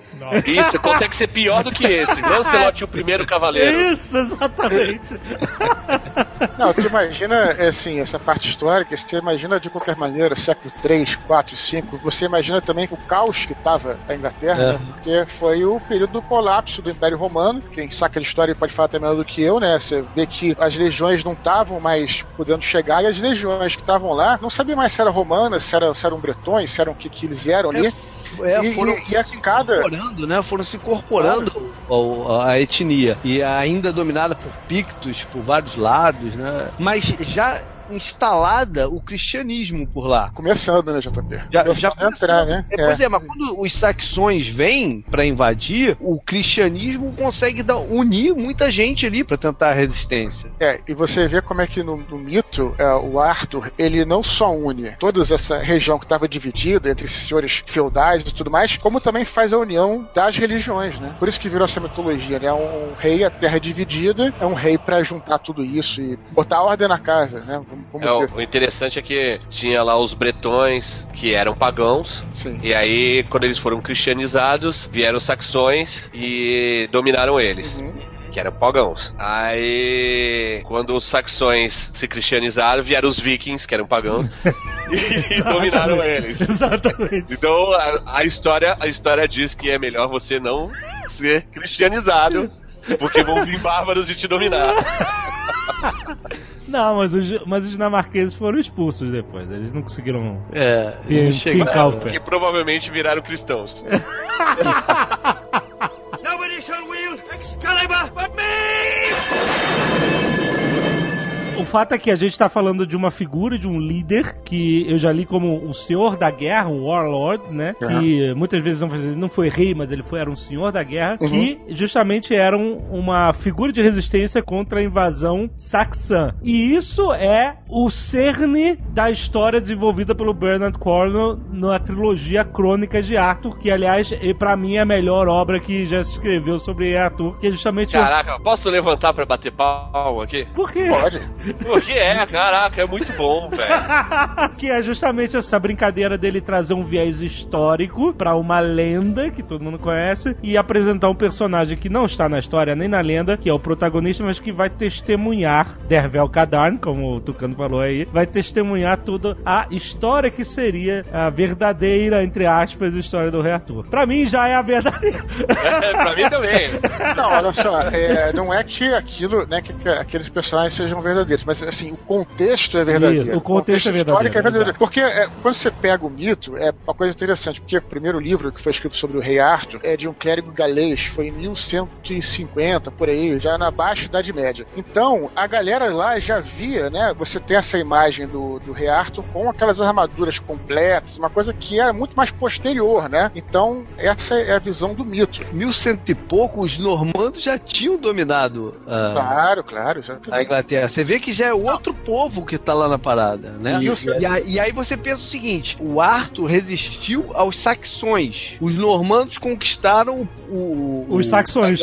Isso consegue ser pior do que esse. Lancelot, o primeiro cavaleiro. Isso, exatamente. (laughs) Não, tu imagina, assim, essa parte histórica, você imagina de qualquer maneira, século 3, 4, 5, você imagina também o caos que estava a Inglaterra, É. porque foi o período do colapso do Império Romano, quem saca de história pode falar até melhor do que eu, né? Você vê que as legiões não estavam mais podendo chegar, e as legiões que estavam lá, não sabia mais se era romana, se, era, se eram bretões, se eram o que, que eles eram ali. É, e, foram e, e assim, cada... incorporando, né? Foram se incorporando ao- a etnia. E ainda dominada por pictos por vários lados, né? Mas já instalada o cristianismo por lá. Começando, né, JP? Já, já Começando a entrar, né? É, pois é, mas quando os saxões vêm pra invadir, o cristianismo consegue dar- unir muita gente ali pra tentar a resistência. É, e você vê como é que no, no mito, é, o Arthur, ele não só une toda essa região que estava dividida entre esses senhores feudais e tudo mais, como também faz a união das religiões, né? Por isso que virou essa mitologia, né? Um, rei, a terra dividida, é um rei pra juntar tudo isso e botar ordem na casa, né? Vamos É, o, assim. o interessante é que tinha lá os bretões, que eram pagãos, Sim. e aí, quando eles foram cristianizados, vieram os saxões e dominaram eles. Uhum. Que eram pagãos. Aí, quando os saxões se cristianizaram, vieram os vikings, que eram pagãos, (laughs) e (laughs) dominaram eles. Exatamente. Então, a, a história, a história diz que é melhor você não ser cristianizado, porque vão vir bárbaros e te dominar. (laughs) Não, mas os, mas os dinamarqueses foram expulsos depois. Eles não conseguiram É, fincar o fé. Que provavelmente viraram cristãos. (laughs) O fato é que a gente tá falando de uma figura, de um líder, que eu já li como um senhor da guerra, um warlord, né? Que muitas vezes não, foi rei, mas ele foi, era um senhor da guerra, que justamente era um- uma figura de resistência contra a invasão saxã. E isso é o cerne da história desenvolvida pelo Bernard Cornwell na trilogia Crônicas de Arthur, que aliás, e pra mim é a melhor obra que já se escreveu sobre Arthur, que é justamente... Caraca, posso levantar pra bater pau aqui? Por quê? Pode. (laughs) Porque é, caraca, é muito bom, velho. (laughs) que é justamente essa brincadeira dele trazer um viés histórico pra uma lenda que todo mundo conhece e apresentar um personagem que não está na história nem na lenda, que é o protagonista, mas que vai testemunhar Dervel Kadarn, como o Tucano falou aí, vai testemunhar toda a história que seria a verdadeira, entre aspas, história do Rei Arthur. Pra mim já é a verdadeira. (laughs) É, pra mim também. Não, olha só, é, não é que aquilo, né, que, que aqueles personagens sejam verdadeiros, mas assim, o contexto é verdadeiro. Isso, o contexto é verdadeiro, histórico é verdadeiro. Porque é, quando você pega o mito, é uma coisa interessante, porque o primeiro livro que foi escrito sobre o rei Arthur é de um clérigo galês, foi em 1150, por aí, já na baixa Idade Média. Então, a galera lá já via, né, você tem essa imagem do, do rei Arthur com aquelas armaduras completas, uma coisa que era muito mais posterior, né? Então, essa é a visão do mito. Mil cento e pouco, os normandos já tinham dominado ah, Claro, claro, exatamente. a Inglaterra. Você vê que já é outro povo que tá lá na parada, né? Isso. E, aí, e aí você pensa o seguinte: o Arthur resistiu aos saxões. Os normandos conquistaram o. o Os saxões.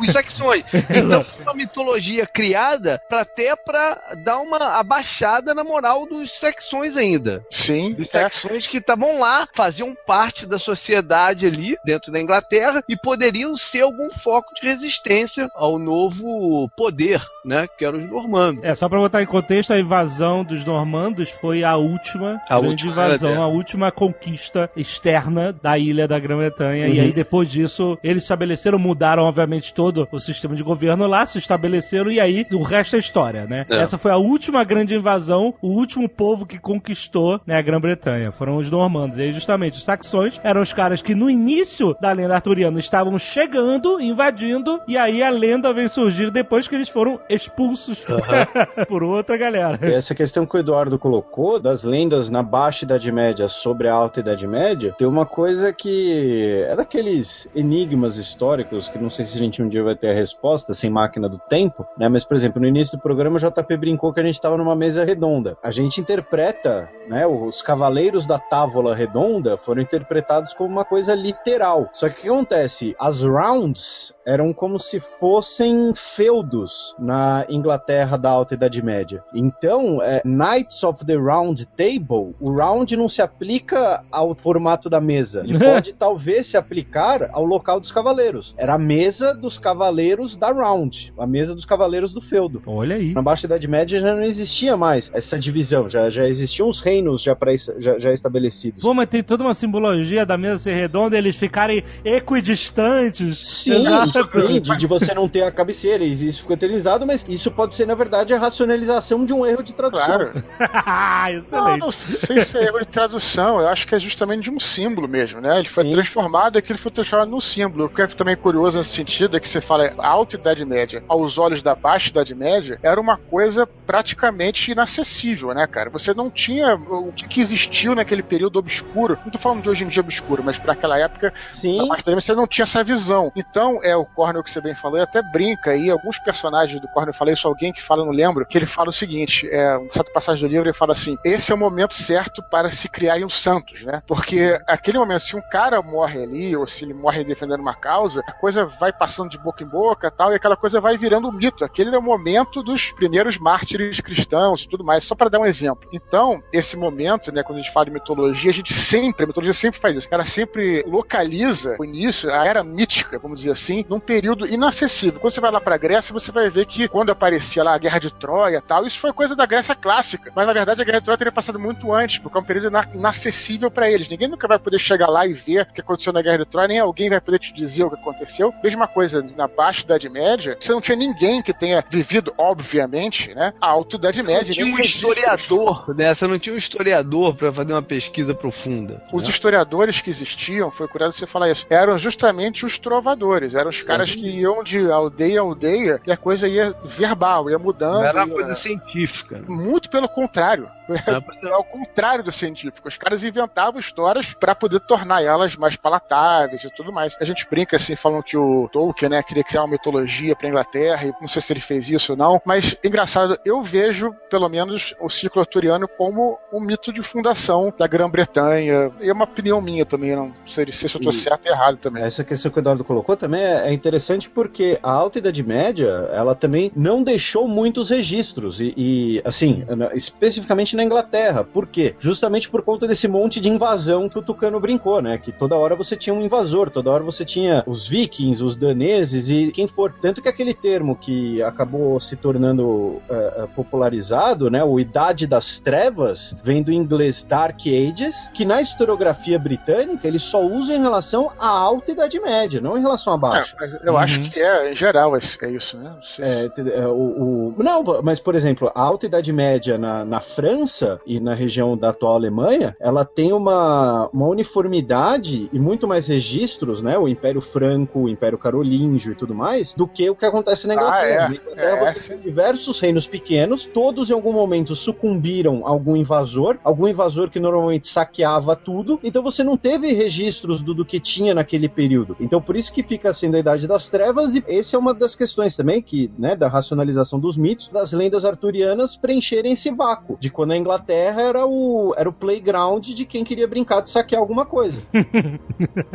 os saxões. (laughs) Então foi uma mitologia criada pra até pra dar uma abaixada na moral dos saxões ainda. Sim, Os é. saxões que estavam lá, faziam parte da sociedade ali, dentro da Inglaterra, e poderiam ser algum foco de resistência ao novo poder, né? Que eram os normandos. É, só pra botar em contexto, a invasão dos normandos foi a última A grande última invasão, a última conquista externa da ilha da Grã-Bretanha. E Uhum. aí, depois disso, eles estabeleceram, mudaram, obviamente, todo o sistema de governo lá, se estabeleceram, e aí o resto é história, né? É. Essa foi a última grande invasão, o último povo que conquistou né, a Grã-Bretanha. Foram os normandos. E aí, justamente, os saxões eram os caras que no início da lenda arturiana estavam chegando, invadindo, e aí a lenda vem surgir depois que eles foram expulsos (laughs) por outra galera. Essa questão que o Eduardo colocou, das lendas na Baixa Idade Média sobre a Alta Idade Média, tem uma coisa que é daqueles enigmas históricos que não sei se a gente um dia vai ter a resposta sem máquina do tempo, né? Mas, por exemplo, no início do programa o JP brincou que a gente estava numa mesa redonda. A gente interpreta, né? Os cavaleiros da Távola Redonda foram interpretados como uma coisa literal. Só que o que acontece? As rounds eram como se fossem feudos na Inglaterra da Alta Idade Média. Então, é, Knights of the Round Table, o round não se aplica ao formato da mesa. Ele (laughs) pode talvez se aplicar ao local dos cavaleiros. Era a mesa dos cavaleiros da round, a mesa dos cavaleiros do feudo. Olha aí. Na Baixa Idade Média já não existia mais essa divisão, já, já existiam os reinos já, pré, já, já estabelecidos. Pô, mas tem toda uma simbologia da mesa ser redonda e eles ficarem equidistantes. Sim, Exato. Sim, de, de (laughs) você não ter a cabeceira, e isso ficou eternizado, mas isso pode ser, na verdade, a racionalização de um erro de tradução. Claro. Ah, Não, Excelente. não sei se é erro de tradução, eu acho que é justamente de um símbolo mesmo, né? Ele foi Sim. transformado e aquilo foi transformado num símbolo. O que é também curioso nesse sentido é que você fala alta Idade Média aos olhos da baixa Idade Média era uma coisa praticamente inacessível, né, cara? Você não tinha o que, que existiu naquele período obscuro. Não tô falando de hoje em dia obscuro, mas para aquela época Sim, Idade Média você não tinha essa visão. Então, é o Cornel que você bem falou, e até brinca aí, alguns personagens do Cornel, eu falei isso, alguém que fala, não lembro, que ele fala o seguinte, é, uma certa passagem do livro, ele fala assim, esse é o momento certo para se criarem os santos, né? Porque aquele momento, se um cara morre ali, ou se ele morre defendendo uma causa, a coisa vai passando de boca em boca tal, e aquela coisa vai virando um mito. Aquele é o momento dos primeiros mártires cristãos e tudo mais, só para dar um exemplo. Então, esse momento, né, quando a gente fala de mitologia, a gente sempre, a mitologia sempre faz isso, ela sempre localiza o início, a era mítica, vamos dizer assim, num período inacessível. Quando você vai lá pra Grécia, você vai ver que quando aparecia lá a Guerra de Troia e tal, isso foi coisa da Grécia clássica. Mas na verdade a Guerra de Troia teria passado muito antes, porque é um período ina- inacessível pra eles. Ninguém nunca vai poder chegar lá e ver o que aconteceu na Guerra de Troia, nem alguém vai poder te dizer o que aconteceu. Mesma coisa na Baixa Idade Média, você não tinha ninguém que tenha vivido, obviamente, né, a Alta Idade Não Média. tinha nem um historiador, né? Você não tinha um historiador pra fazer uma pesquisa profunda. Os né? historiadores que existiam, foi curioso você falar isso, eram justamente os trovadores, eram os caras que iam de aldeia a aldeia e a coisa ia verbal, ia mudando. Não era uma ia- coisa científica. né? Muito pelo contrário. (laughs) Era É ao contrário do científico. Os caras inventavam histórias para poder tornar elas mais palatáveis e tudo mais. A gente brinca assim, falando que o Tolkien, né, queria criar uma mitologia pra Inglaterra, e não sei se ele fez isso ou não, mas engraçado, eu vejo, pelo menos, o ciclo arturiano como um mito de fundação da Grã-Bretanha. E é uma opinião minha também, não sei se eu tô E- certo ou errado também. Essa questão que o Eduardo colocou também é é interessante porque a Alta Idade Média, ela também não deixou muitos registros, e, e, assim, especificamente na Inglaterra. Por quê? Justamente por conta desse monte de invasão que o Tucano brincou, né? Que toda hora você tinha um invasor, toda hora você tinha os vikings, os daneses e quem for. Tanto que aquele termo que acabou se tornando eh, popularizado, né? O Idade das Trevas, vem do inglês Dark Ages, que na historiografia britânica ele só usa em relação à Alta Idade Média, não em relação à Baixa. Mas eu Uhum. acho que é, em geral, é, é isso, né? Não sei se- É, é, o, o- não, mas por exemplo, a Alta Idade Média na, na França e na região da atual Alemanha, ela tem uma, uma uniformidade e muito mais registros, né? O Império Franco, o Império Carolíngio e tudo mais, do que o que acontece na Inglaterra. Ah, é. Na Inglaterra É, você tem diversos reinos pequenos, todos em algum momento sucumbiram a algum invasor, algum invasor que normalmente saqueava tudo, então você não teve registros do, do que tinha naquele período. Então por isso que fica sendo a Idade das Trevas, e essa é uma das questões também que, né, da racionalização dos mitos, das lendas arturianas preencherem esse vácuo, de quando a Inglaterra era o, era o playground de quem queria brincar de saquear alguma coisa. (laughs)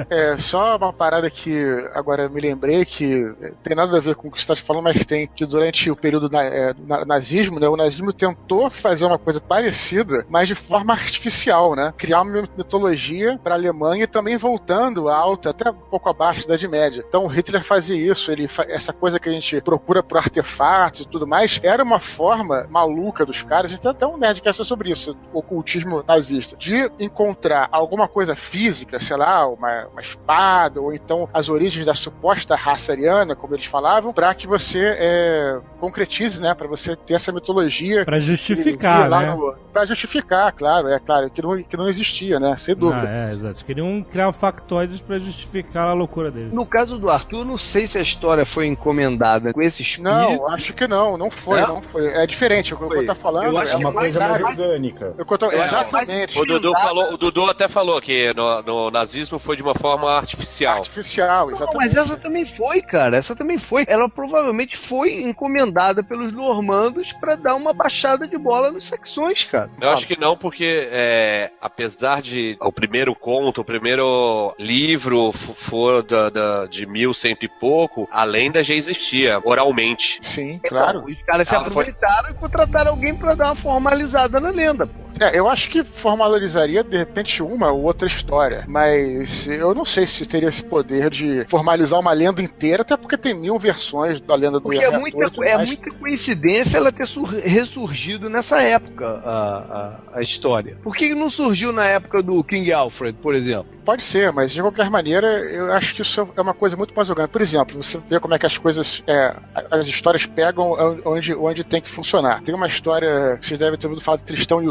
É, só uma parada que agora me lembrei que tem nada a ver com o que você está falando, mas tem que durante o período na, é, na- nazismo, né, o nazismo tentou fazer uma coisa parecida, mas de forma artificial, né? Criar uma mitologia para a Alemanha e também voltando alta, até um pouco abaixo da Idade Média. Então Hitler fazia isso, ele fa- essa coisa que a gente procura por artefatos e tudo mais, era uma forma maluca dos caras, a gente tem até um nerdcast sobre isso, o ocultismo nazista, de encontrar alguma coisa física, sei lá, uma, uma espada, ou então as origens da suposta raça ariana, como eles falavam, para que você é, concretize, né, para você ter essa mitologia Pra justificar, e- e lá né? no- Pra justificar, claro, é claro, que não, que não existia, né, sem dúvida. Ah, é, exato. Queriam criar factoides pra justificar a loucura dele. No caso do Arthur, eu não sei se a história foi encomendada com esse espírito. Não, acho que não, não foi, É? não foi. É diferente, o que eu tô falando Eu acho é que uma coisa coisa mais orgânica. Eu tô- É, exatamente. O Dudu, falou, o Dudu até falou que no, no nazismo foi de uma forma artificial. Artificial, Não, exatamente. mas essa também foi, cara. Essa também foi. Ela provavelmente foi encomendada pelos normandos pra dar uma baixada de bola nos saxões, cara. Eu acho que não, porque é, apesar de o primeiro conto, o primeiro livro for da, da- de mil cento e pouco, a lenda já existia oralmente. Sim, claro. Então, os caras se foi- aproveitaram e contrataram alguém pra dar uma formalizada na lenda, pô. É, eu acho que formalizaria, de repente, uma ou outra história. Mas eu não sei se teria esse poder de formalizar uma lenda inteira, até porque tem mil versões da lenda do Porque é muita, é muita coincidência ela ter sur- ressurgido nessa época, a, a, a história. Por que não surgiu na época do King Alfred, por exemplo? Pode ser, mas de qualquer maneira, eu acho que isso é uma coisa muito mais orgânica. Por exemplo, você vê como é que as coisas, é, as histórias pegam onde, onde tem que funcionar. Tem uma história que vocês devem ter ouvido falar de Tristão e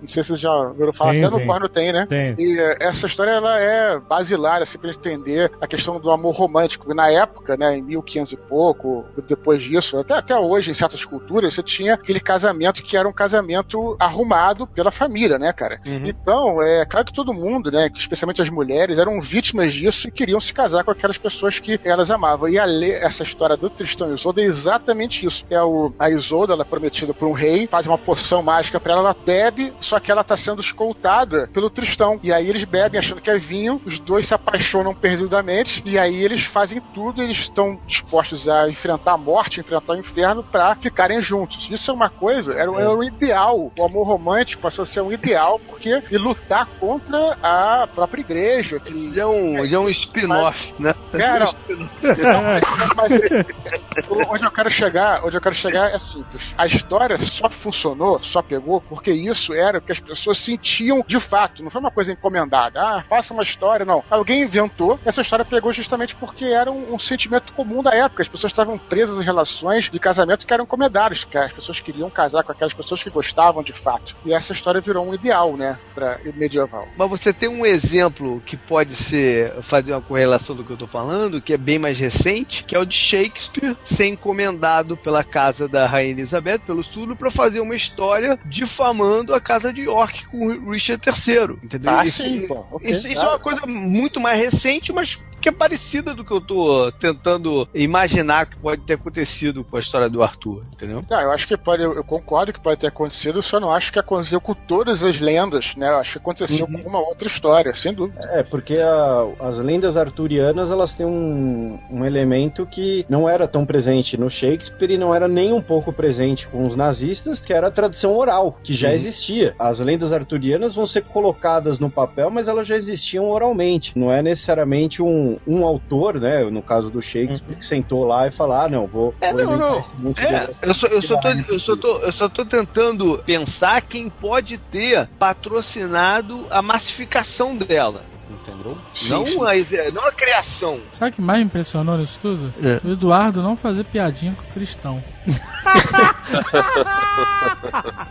Não sei se vocês já ouviram falar, Sim, até no sim. porno tem, né? Tem. E eh, essa história ela é basilar, assim, pra entender a questão do amor romântico. E na época, né, em 1500 e pouco, depois disso, até, até hoje, em certas culturas, você tinha aquele casamento que era um casamento arrumado pela família, né, cara? Então, é claro que todo mundo, né, que especialmente as mulheres, eram vítimas disso e queriam se casar com aquelas pessoas que elas amavam. E a le- essa história do Tristão e Isolda é exatamente isso. É o, a Isolda, ela é prometida por um rei, faz uma poção mágica pra ela, ela bebe, só que ela tá sendo escoltada pelo Tristão. E aí eles bebem achando que é vinho, os dois se apaixonam perdidamente, e aí eles fazem tudo, eles estão dispostos a enfrentar a morte, enfrentar o inferno pra ficarem juntos. Isso é uma coisa, era, era um ideal. O amor romântico passou a ser um ideal, porque e lutar contra a própria igreja. Que, Ele é um, ele é um spin-off, né? É, não. Spin-off. mas, mas, onde eu quero chegar, onde eu quero chegar é simples. A história só funcionou, só pegou, porque isso era o que as pessoas sentiam de fato. Não foi uma coisa encomendada. Ah, faça uma história, não. Alguém inventou. Essa história pegou justamente porque era um, um sentimento comum da época. As pessoas estavam presas em relações de casamento que eram encomendadas, que as pessoas queriam casar com aquelas pessoas que gostavam de fato. E essa história virou um ideal, né, para medieval. Mas você tem um exemplo que pode ser fazer uma correlação do que eu tô falando, que é bem mais recente, que é o de Shakespeare ser encomendado pela casa da Rainha Elizabeth, pelo estudo, para fazer uma história difamando a casa de York com o Richard III, entendeu? Ah, isso, sim, pô. Ok, isso, isso é claro. uma coisa muito mais recente, mas que é parecida do que eu tô tentando imaginar que pode ter acontecido com a história do Arthur, entendeu? Não, eu acho que pode, eu concordo que pode ter acontecido, só não acho que aconteceu com todas as lendas, né? Eu acho que aconteceu com uma outra história, sem dúvida. É, porque a- as lendas arturianas elas têm um, um elemento que não era tão presente no Shakespeare e não era nem um pouco presente com os nazistas, que era a tradição oral, que já existia. As lendas arturianas vão ser colocadas no papel, mas elas já existiam oralmente. Não é necessariamente um, um autor, né? No caso do Shakespeare, que sentou lá e falou: ah, não, vou. É, vou não, não. de- É, eu só, eu, só tô, eu, só tô, eu só tô tentando pensar quem pode ter patrocinado a massificação dela. Entendeu? Sim, não, sim. A, não a criação. Sabe o que mais impressionou nisso tudo? É. O Eduardo não fazer piadinha com o cristão. (laughs)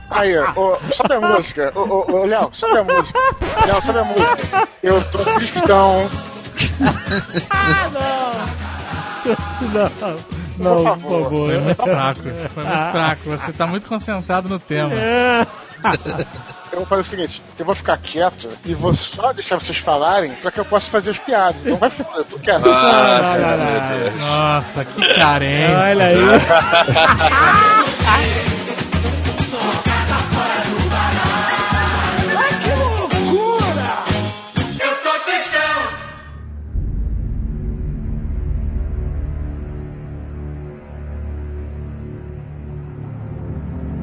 Aí, ó, sobe a música. Ô, ô, ô, Léo, sobe a música. Léo, sobe a música. Eu tô cristão. (laughs) Não, por favor. favor. Foi muito fraco. Foi muito fraco. Você tá muito concentrado no tema. (laughs) Eu vou fazer o seguinte: eu vou ficar quieto e vou só deixar vocês falarem pra que eu possa fazer as piadas. Então vai fuder, eu tô quieto. Ah, não. Nossa, que carência. Olha aí. (laughs)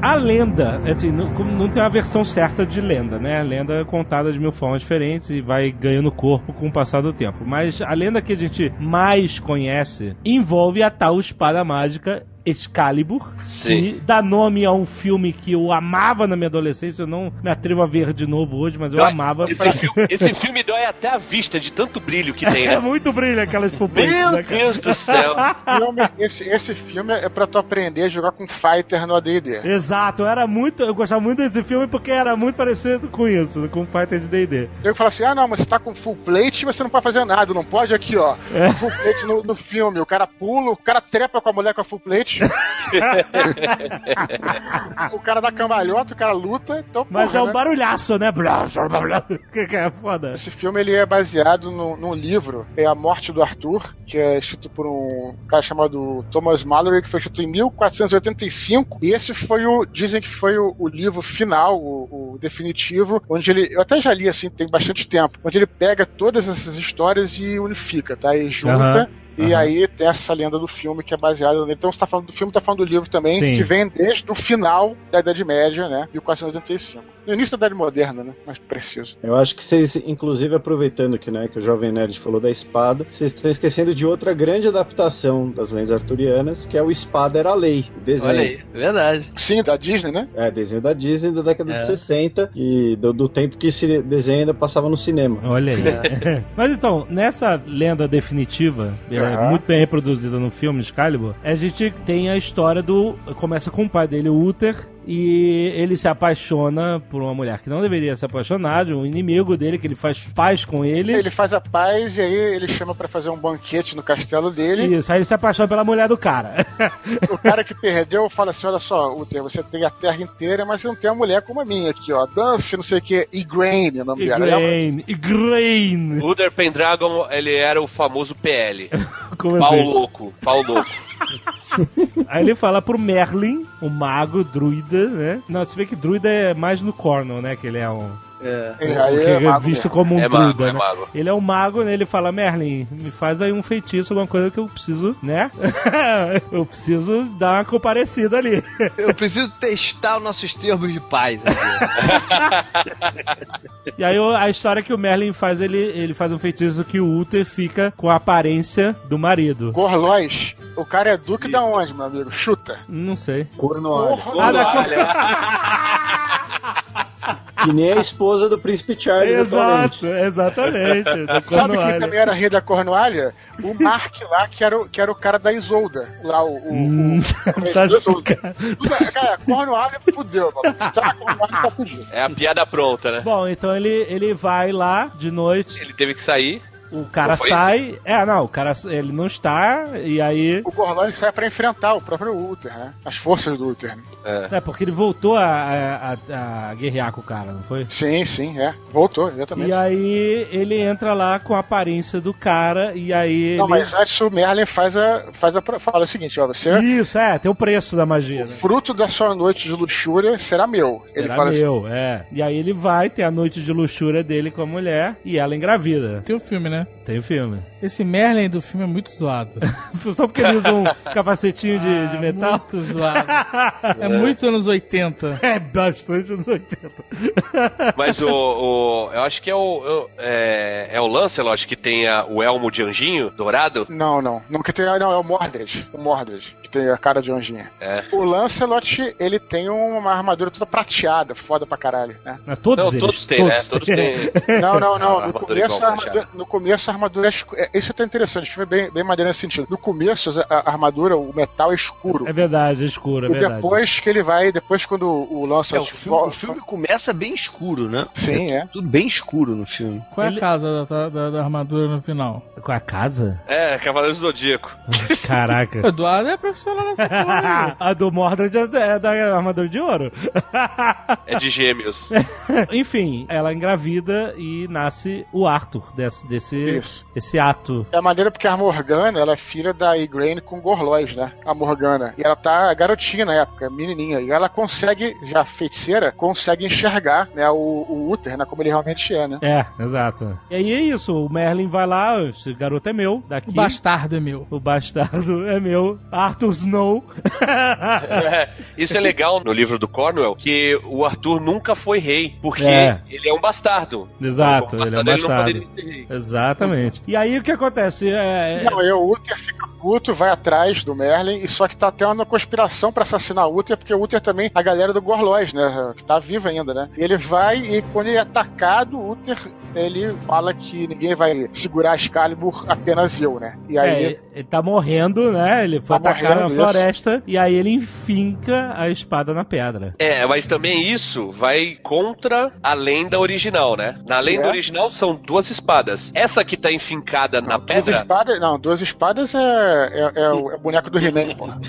A lenda, assim, não, não tem uma versão certa de lenda, né? A lenda é contada de mil formas diferentes e vai ganhando corpo com o passar do tempo. Mas a lenda que a gente mais conhece envolve a tal espada mágica Excalibur, Sim. que dá nome a um filme que eu amava na minha adolescência. Eu não me atrevo a ver de novo hoje, mas eu Dói- amava. Esse, filme, (laughs) esse filme dói até a vista de tanto brilho que tem, É né? muito brilho aquelas pupilhas, Meu né, cara? Deus do céu. (laughs) Filme- esse, esse filme é pra tu aprender a jogar com fighter no ADD. Exato, era muito. Eu gostava muito desse filme porque era muito parecido com isso, com Fighter de DD. Eu falo assim: ah, não, mas você tá com full plate você não pode fazer nada. Não pode aqui, ó. Full plate no, no filme. O cara pula, o cara trepa com a mulher com a full plate. (laughs) o cara dá cambalhota, o cara luta. Então, Mas porra, é um né? barulhaço, né? (laughs) Que é foda. Esse filme ele é baseado no, num livro, é A Morte do Arthur, que é escrito por um cara chamado Thomas Mallory, que foi escrito em 1485. E esse foi o, dizem que foi o, o livro final, o, o definitivo, onde ele, eu até já li assim, tem bastante tempo, onde ele pega todas essas histórias e unifica, tá? E junta. Aham. E Aham. aí tem essa lenda do filme que é baseada nele. Então você tá falando do filme, tá falando do livro também, Sim. que vem desde o final da Idade Média, né? 1485. No início da Idade Moderna, né? Mais preciso. Eu acho que vocês, inclusive, aproveitando que, né, que o Jovem Nerd falou da espada, vocês estão esquecendo de outra grande adaptação das lendas arturianas, que é o Espada era a Lei, o desenho. Olha aí, verdade. Sim, da Disney, né? É, desenho da Disney da década É. de 60 e do, do tempo que esse desenho ainda passava no cinema. Olha aí. (laughs) Mas então, nessa lenda definitiva, é, Aham. muito bem reproduzida no filme Excalibur, a gente tem a história do. Começa com o pai dele, o Uther, e ele se apaixona por uma mulher que não deveria se apaixonar, de um inimigo dele, que ele faz paz com ele. Ele faz a paz e aí ele chama pra fazer um banquete no castelo dele. Isso, aí ele se apaixona pela mulher do cara. O cara que perdeu fala assim: olha só, Uther, você tem a terra inteira, mas você não tem uma mulher como a minha aqui, ó. Dance, não sei o que, Igraine, o nome dela. Igraine, Igraine. Uther Pendragon, ele era o famoso PL. (laughs) Como Pau assim? louco, pau louco. (laughs) Aí ele fala pro Merlin, o mago, druida, né? Não, se vê que druida é mais no Cornwall, né? Que ele é um. É. É, é é mago visto mesmo. como um É mago, druida, é né? mago. Ele é um mago, né? Ele fala, Merlin, me faz aí um feitiço, alguma coisa que eu preciso, né? (laughs) eu preciso dar uma comparecida ali. Eu preciso testar os nossos termos de paz. (laughs) e aí a história que o Merlin faz, ele, ele faz um feitiço que o Uther fica com a aparência do marido. Gorlois, o cara é duque da onde, meu amigo? Chuta. Não sei. Cornoalha. Porra, Ah, da (laughs) Que nem a esposa do príncipe Charles. Exato, exatamente. (laughs) Sabe quem também era rei da Cornualha? O Mark lá, que era o, que era o cara da Isolda. Lá, o. o, Hum, o, (laughs) tá o Isolda. Cara, Cornualha fudeu, mano. Tá, Cornualha tá fudido. É a piada pronta, né? Bom, então ele, ele vai lá de noite, Ele teve que sair. O cara sai. É, não, o cara ele não está, e aí. O Gorlois sai pra enfrentar o próprio Uther, né? As forças do Uther. Né? É, porque ele voltou a, a, a- a guerrear com o cara, não foi? Sim, sim, é. Voltou, exatamente. E aí ele entra lá com a aparência do cara, e aí. Não, ele... mas antes o Merlin faz a, faz a. Fala o seguinte, ó, você. Isso, é, tem o preço da magia. O Né? fruto da sua noite de luxúria será meu. ele Será fala assim. meu, é. E aí ele vai ter a noite de luxúria dele com a mulher e ela engravida. Tem o filme, né? Tem o filme. Esse Merlin do filme é muito zoado. (laughs) Só porque ele usa um capacetinho de, de Ah, metal. Muito zoado. É muito anos 80. (laughs) É bastante anos 80. Mas o, o- Eu acho que é o. o- é, é o Lancelot que tem a- o elmo de anjinho dourado. Não, não. Não, que tem, não, é o Mordred. O Mordred, que tem a cara de anjinha. É. O Lancelot, ele tem uma armadura toda prateada, foda pra caralho, né? Mas Todos Não, eles. todos têm, né? Todos têm. Não, não, não. No começo, armadura, no começo a armadura é é, Isso é até interessante, o filme é bem, bem maneiro nesse sentido. No começo, a, a armadura, o metal é escuro. É verdade, é escuro, é e verdade. depois que ele vai, depois quando o É, o, filme, o volta- filme começa bem escuro, né? Sim, é. Tudo bem escuro no filme. Qual é Ele- a casa da, da- da armadura no final? Com a casa? É, Cavaleiro do Zodíaco. O (laughs) Caraca. (laughs) Eduardo é profissional nessa (laughs) porra aí. a do Mordred é da, é da armadura de ouro. É de gêmeos. Enfim, ela engravida e nasce o Arthur desse, desse Isso. esse ato. É maneira porque a Morgana, ela é filha da Igraine com Gorlois, né? A Morgana. E ela tá garotinha na época, menininha. E ela consegue, já feiticeira, consegue enxergar, né, o, o Uther, né, como ele realmente é, né? É, exato. E aí é isso, o Merlin vai lá, esse garoto é meu, daqui. O bastardo é meu. O bastardo é meu. Arthur Snow. (laughs) É, Isso é legal no livro do Cornwell, que o Arthur nunca foi rei, porque É. ele é um bastardo. Exato, Então, como ele é um bastardo, bastardo. não poderia ser rei. Exatamente. E aí o que acontece? É, é- Não, aí o Uther fica puto, vai atrás do Merlin, e só que tá até uma conspiração pra assassinar o Uther, porque o Uther também, a galera do Gorlois, né, que tá viva ainda, né? E ele vai, e quando ele é atacado, o Uther, ele fala que ninguém vai segurar Excalibur, apenas eu, né? E aí... é, ele tá morrendo, né? Ele foi Tá atacado na floresta e aí ele enfinca a espada na pedra. É, mas também isso vai contra a lenda original, né? Na lenda é? original são duas espadas. Essa que tá enfincada na Não, duas pedra. espadas, não, duas espadas é, é, é o, é o boneco do He-Man, porra. (laughs)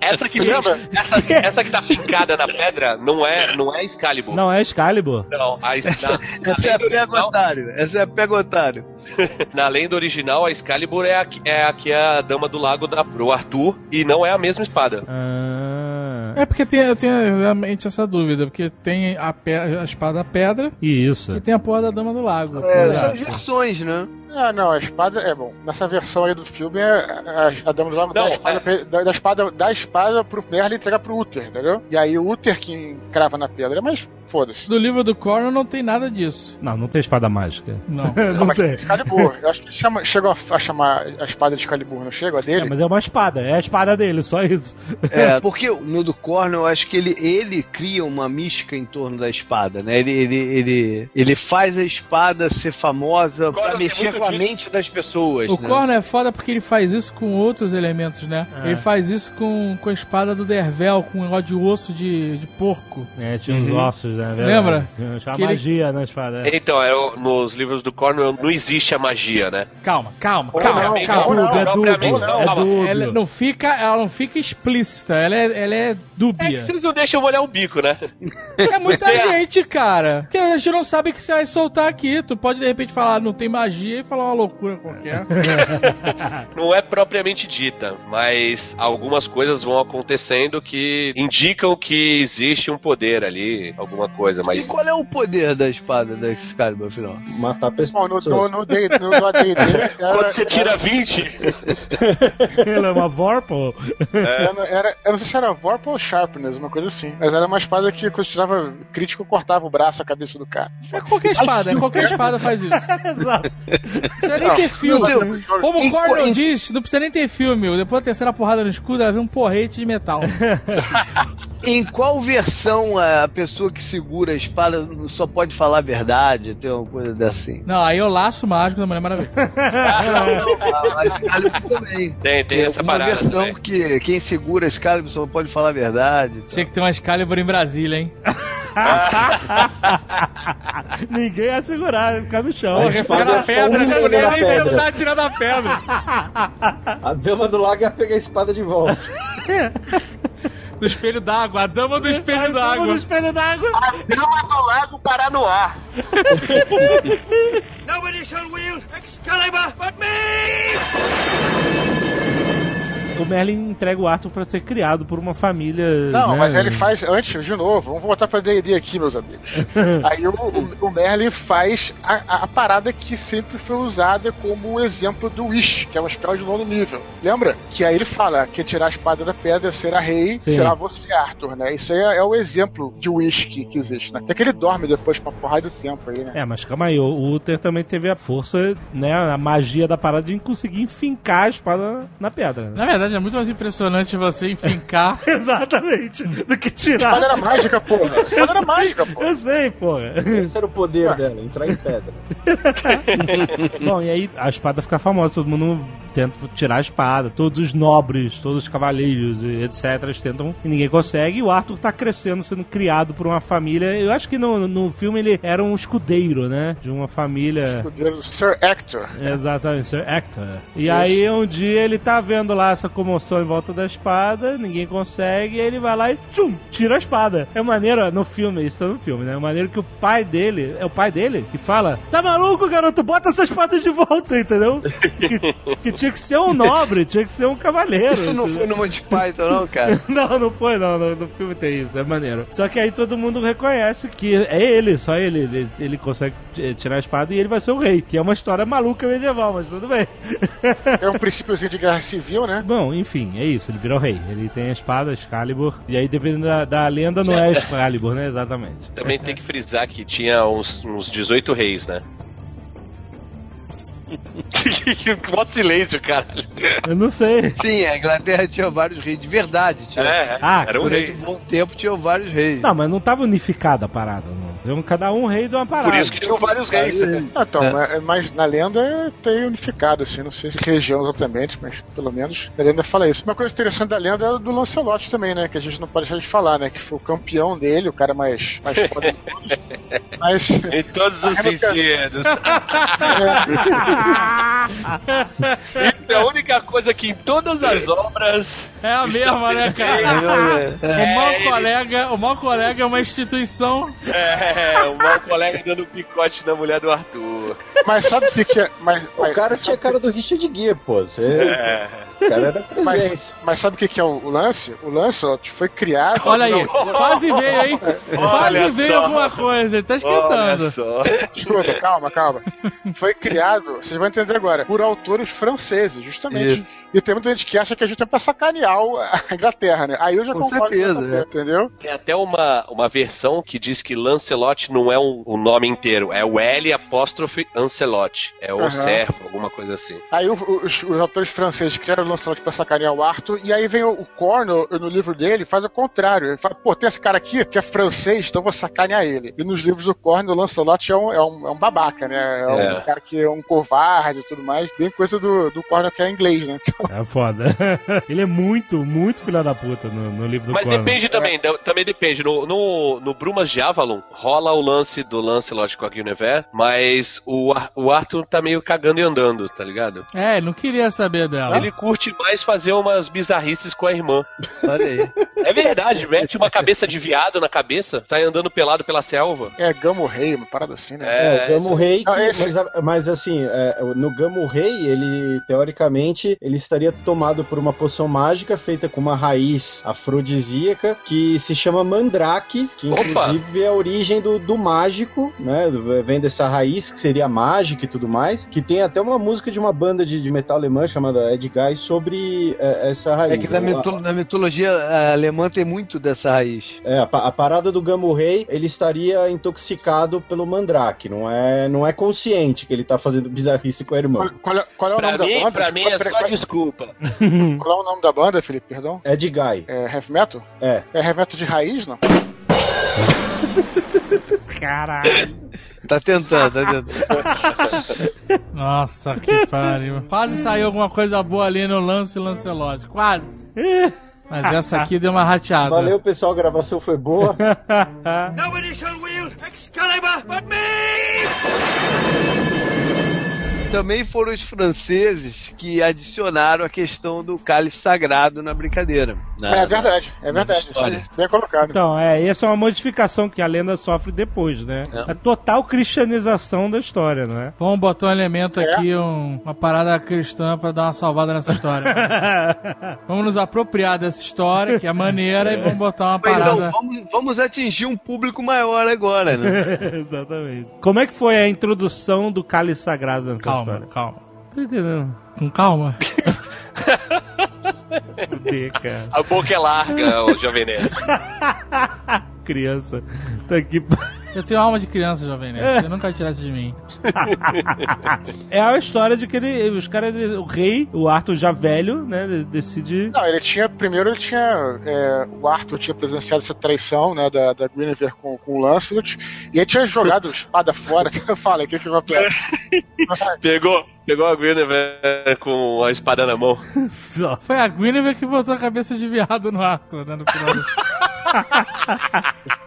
Essa que, Lembra? essa, essa que tá fincada na pedra não é, não é Excalibur. Não é Excalibur? Não, a, na, Essa é a lenda pega original, otário. Essa é a pega otário. (laughs) na lenda original, a Excalibur é a, que- é a que a dama do lago dá pro Arthur e não é a mesma espada. Ah, É porque tem, eu tenho realmente essa dúvida, porque tem a, pe- a espada pedra isso. e tem a porra da dama do lago. É, são versões, né? Ah, não, a espada é bom. Nessa versão aí do filme, é a, a Dama do Lago dá, Não, a espada, é. pra- dá, dá a espada, dá a espada pro Merlin e entrega pro Uther, entendeu? E aí o Uther que crava na pedra, mas foda-se. Do livro do Cornell não tem nada disso. Não, não tem espada mágica. Não. (laughs) não mas tem. Excalibur, eu acho que chama, chegou a, a chamar a espada de Excalibur, não chega a É, dele? mas é uma espada, é a espada dele, só isso. É, porque no do Cornell, eu acho que ele, ele cria uma mística em torno da espada, né? Ele, ele, ele, ele faz a espada ser famosa pra mexer com a disso. mente das pessoas. O né? Cornell é foda porque ele faz isso com outros elementos, né? É. Ele faz isso com, com a espada do Dervel, com um negócio de osso de, de porco. É, tinha os ossos, né? verdade. Lembra? Tinha ele- magia na espada. é. Então, é, nos livros do Cornwell não existe a magia, né? Calma, calma, Ou calma, não, É calma. não, é dúbio, não, é dúbio. Ela não fica, ela não fica explícita, ela é, ela é É dúbia. que vocês não deixam molhar o bico, né? É muita (laughs) gente, cara. Porque a gente não sabe o que você vai soltar aqui. Tu pode de repente falar não tem magia e falar uma loucura qualquer. (laughs) Não é propriamente dita, mas algumas coisas vão acontecendo que indicam que existe um poder ali, alguma coisa, E mas qual é o poder da espada da Excalibur, afinal? Matar Bom, no, pessoas. no, no, D- no, no (laughs) era, quando você tira 20, (laughs) Ele é uma Vorpal. Era, era- eu não sei se era Vorpal ou Sharpness, uma coisa assim. Mas era uma espada que, quando tirava crítico, cortava o braço, a cabeça do cara. É qualquer espada, é qualquer espada faz isso. Exato. Não precisa nem ter filme. Não, Como o em- diz, não precisa nem ter filme. Depois da terceira porrada no escudo, ela vê um porrete de metal. (laughs) Em qual versão a pessoa que segura a espada só pode falar a verdade? Tem uma coisa assim. Não, aí eu laço o mágico da Mulher Maravilha. (laughs) A, a Excalibur também. tem, tem essa uma parada. versão também. que quem segura a Excalibur só pode falar a verdade. Tinha que ter uma Excalibur em Brasília, hein? (laughs) Ninguém ia segurar, ia ficar no chão. Aí Porra, espada fica na ia ficar pedra, um né? Nem pedra. tentar tirar da pedra. (laughs) A dama do lago ia pegar a espada de volta. Do espelho d'água, a dama do espelho Vamos no d'água. espelho d'água. Dama do Lago Paranoá. (laughs) O Merlin entrega o Arthur pra ser criado por uma família. Não, né? mas ele faz, antes, de novo, vamos voltar pra D&D aqui, meus amigos. (laughs) aí o, o, o Merlin faz a, a- parada que sempre foi usada como exemplo do Wish, que é uma spell de nono nível. Lembra? Que aí ele fala que tirar a espada da pedra será rei, Sim. será você, Arthur, né? Isso aí é, é o exemplo de Wish que, que existe, né? Até que ele dorme depois pra porrada do tempo aí, né? É, mas calma aí, o Uther também teve a força, né, a magia da parada de conseguir enfincar a espada na pedra. né? Na verdade, é muito mais impressionante você enfincar. (laughs) Exatamente, do que A espada tirar. era mágica, porra. A espada era mágica, porra. Eu sei, porra. Esse era o poder dela, entrar em pedra. (laughs) Bom, e aí a espada fica famosa, todo mundo tenta tirar a espada, todos os nobres, todos os cavaleiros e etc. tentam e ninguém consegue. E o Arthur tá crescendo, sendo criado por uma família. Eu acho que no, no filme ele era um escudeiro, né? De uma família. O Sir Hector. Exatamente, Sir Hector. E aí um dia ele tá vendo lá essa comoção em volta da espada, ninguém consegue, e aí ele vai lá e tchum, tira a espada. É maneiro no filme, isso tá no filme, né? É maneiro que o pai dele, é o pai dele que fala: Tá maluco, garoto? Bota essa espada de volta, entendeu? (laughs) que, que tinha que ser um nobre, tinha que ser um cavaleiro. Isso não foi no Monty Python, não, cara? (laughs) Não, não foi, não. No, no filme tem isso, é maneiro. Só que aí todo mundo reconhece que é ele, só ele. Ele, ele consegue eh, tirar a espada e ele vai ser o rei, que é uma história maluca medieval, mas tudo bem. (laughs) É um princípiozinho de guerra civil, né? Bom, enfim, é isso, ele virou rei. Ele tem a espada, Excalibur, e aí dependendo da, da lenda não é (laughs) Excalibur, né? Exatamente. Também tem que frisar que tinha uns, uns 18 reis, né? (laughs) Mó silêncio, caralho. Eu não sei. Sim, a Inglaterra tinha vários reis, de verdade. Tinha, É, Ah, era um Durante rei. um bom tempo tinha vários reis. Não, mas não tava unificada a parada, não. Tinha Cada um rei de uma parada. Por isso que tinham vários reis. né? Ah, então, É. mas, na lenda tem unificado, assim, não sei se região exatamente, mas pelo menos a lenda fala isso. Uma coisa interessante da lenda é do Lancelot também, né? Que a gente não pode deixar de falar, né? Que foi o campeão dele, o cara mais, mais foda de todos. (laughs) Mas. Em todos os sentidos. (laughs) Isso é a única coisa que em todas as obras. É a mesma, né, cara? É, O mau ele- colega, o mau colega é uma instituição. É, o mau colega dando picote na mulher do Arthur. Mas sabe o que, é. Mas, O mas- cara tinha cara do Richard Gere, pô. Você... É. cara era Mas, mas sabe o que, que é o, o lance? O Lancelot foi criado. Olha aí, Não, quase veio, hein? (laughs) Quase Olha veio só. alguma coisa, ele tá Olha esquentando. só. Escuta, calma, calma. Foi criado, vocês vão entender agora, por autores franceses, justamente. Isso. E tem muita gente que acha que a gente é pra sacanear a Inglaterra, né? Aí eu já Com concordo certeza, você, é. entendeu? Tem até uma, uma versão que diz que Lancelot não é um, o nome inteiro, é o L apóstrofe Ancelot. É o Aham. servo, alguma coisa assim. Aí o- os, os autores franceses criaram o Lancelot pra sacanear o Arthur, e aí vem o, o Cornwell, no livro dele, faz o contrário. Ele fala, pô, tem esse cara aqui que é francês, então eu vou sacanear ele. E nos livros do Cornwell, o Lancelot é um, é um, é um babaca, né? É, É. um cara que é um covarde e tudo mais. Bem coisa do, do Cornwell que é inglês, né? Então, É foda. (laughs) Ele é muito, muito filha da puta no, no livro do Mas Conan. depende também, da- também depende. No, no, no Brumas de Avalon rola o lance do Lancelot com a Guinevere, mas o, o Arthur tá meio cagando e andando, tá ligado? É, ele não queria saber dela. Ele curte mais fazer umas bizarrices com a irmã. Olha aí. É verdade, mete uma cabeça de viado na cabeça, sai andando pelado pela selva. é Gamo Rei, uma parada assim, né? É, o Gamo Rei, que- Ah, mas, mas assim, é, no Gamo Rei, ele, teoricamente, ele estaria tomado por uma poção mágica feita com uma raiz afrodisíaca que se chama Mandrake, que Opa! inclusive é a origem do, do mágico, né? Vem dessa raiz que seria mágica e tudo mais, que tem até uma música de uma banda de, de metal alemã chamada Ed Guy sobre é, essa raiz. É que na, A- mito- na mitologia alemã tem muito dessa raiz. É, a, a parada do Gamo Rei, ele estaria intoxicado pelo Mandrake, não é, não é consciente que ele tá fazendo bizarrice com a irmã. Qual, qual é, qual é o Pra nome da mim, banda? pra mim é só qual- desculpa. (laughs) Qual é o nome da banda, Felipe? Perdão? Ed Guy, É heavy metal? é. É heavy metal de raiz, não? (laughs) Caralho. Tá tentando, tá tentando. (laughs) Nossa, que pariu. Quase saiu alguma coisa boa ali no lance Lancelot. Quase. Mas essa aqui deu uma rateada. Valeu, pessoal, a gravação foi boa. (laughs) Também foram os franceses que adicionaram a questão do cálice sagrado na brincadeira. Na- é verdade, é verdade. Bem colocado. Então, é, essa é uma modificação que a lenda sofre depois, né? É. A total cristianização da história, não é? Vamos botar um elemento É. aqui, um- uma parada cristã pra dar uma salvada nessa história. (laughs) vamos nos apropriar dessa história, que é maneira, e vamos botar uma Mas parada. Então, vamos, vamos atingir um público maior agora, né? (laughs) Exatamente. Como é que foi a introdução do cálice sagrado nessa Calma, história? calma. Tô entendendo. Com calma. (laughs) Fuder, cara. A boca é larga, o Jovem Nerd. (laughs) Criança. Tá aqui. Eu tenho alma de criança, Jovem Nerd. Você nunca vai tirar isso de mim. (laughs) É a história de que ele, os caras, o rei, o Arthur já velho, né, de- decide. Não, ele tinha. Primeiro ele tinha. é, o Arthur tinha presenciado essa traição, né? Da, da Guinevere com, com o Lancelot. E ele tinha jogado a espada fora. (laughs) Fala, o que que acontece? Pegou, pegou a Guinevere com a espada na mão. Foi a Guinevere que botou a cabeça de viado no Arthur, né? No final. do- (laughs)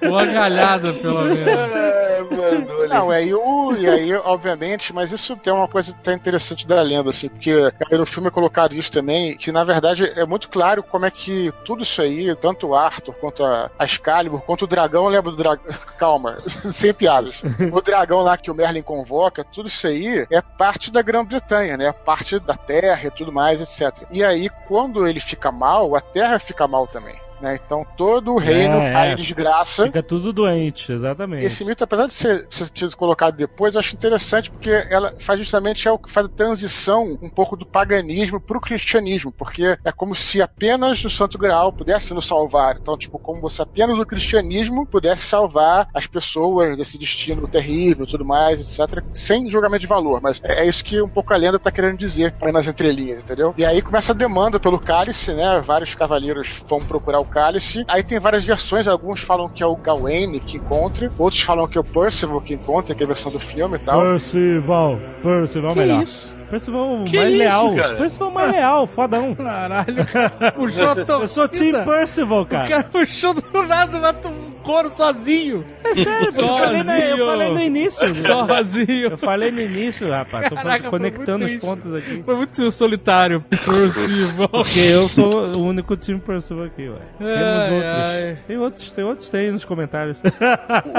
Boa galhada, pelo menos. É, mano. Não, aí o. E aí, obviamente, mas isso tem uma coisa até interessante da lenda, assim, porque aí no filme é colocado isso também, que na verdade é muito claro como é que tudo isso aí, tanto o Arthur quanto a, a Excalibur, quanto o dragão, lembra do dragão. (laughs) Calma, (laughs) sem piadas. O dragão lá que o Merlin convoca, tudo isso aí é parte da Grã-Bretanha, né? Parte da terra e tudo mais, etc. E aí, quando ele fica mal, a terra fica mal também. Né? Então todo o reino É, cai é. em desgraça. Fica tudo doente, exatamente. Esse mito, apesar de ser, ser tido colocado depois, eu acho interessante porque ela faz justamente é o que faz a transição um pouco do paganismo para o cristianismo, porque é como se apenas o Santo Graal pudesse nos salvar. Então, tipo, como se apenas o cristianismo pudesse salvar as pessoas desse destino terrível e tudo mais, etc., sem julgamento de valor. Mas é é isso que um pouco a lenda está querendo dizer nas entrelinhas, entendeu? E aí começa a demanda pelo cálice, né? Vários cavaleiros vão procurar o cálice. Aí tem várias versões, alguns falam que é o Gawain que encontra, outros falam que é o Percival que encontra, que é a versão do filme e tal. Percival, Percival Que melhor. isso? Percival Que mais isso, leal. cara? Percival mais leal, fodão. Caralho, cara. Puxou a torcida. Eu sou Team Percival, O cara. cara puxou do nada, matou coro sozinho. É sério, eu falei, na- eu Sozinho. falei no início. (laughs) Sozinho. Eu falei no início, rapaz. Tô Caraca, conectando os triste. pontos aqui. Foi muito solitário. Possível. (laughs) Porque eu sou o único time Percival aqui, ué. Temos Ai, outros. ai. Tem outros, tem outros, tem nos comentários.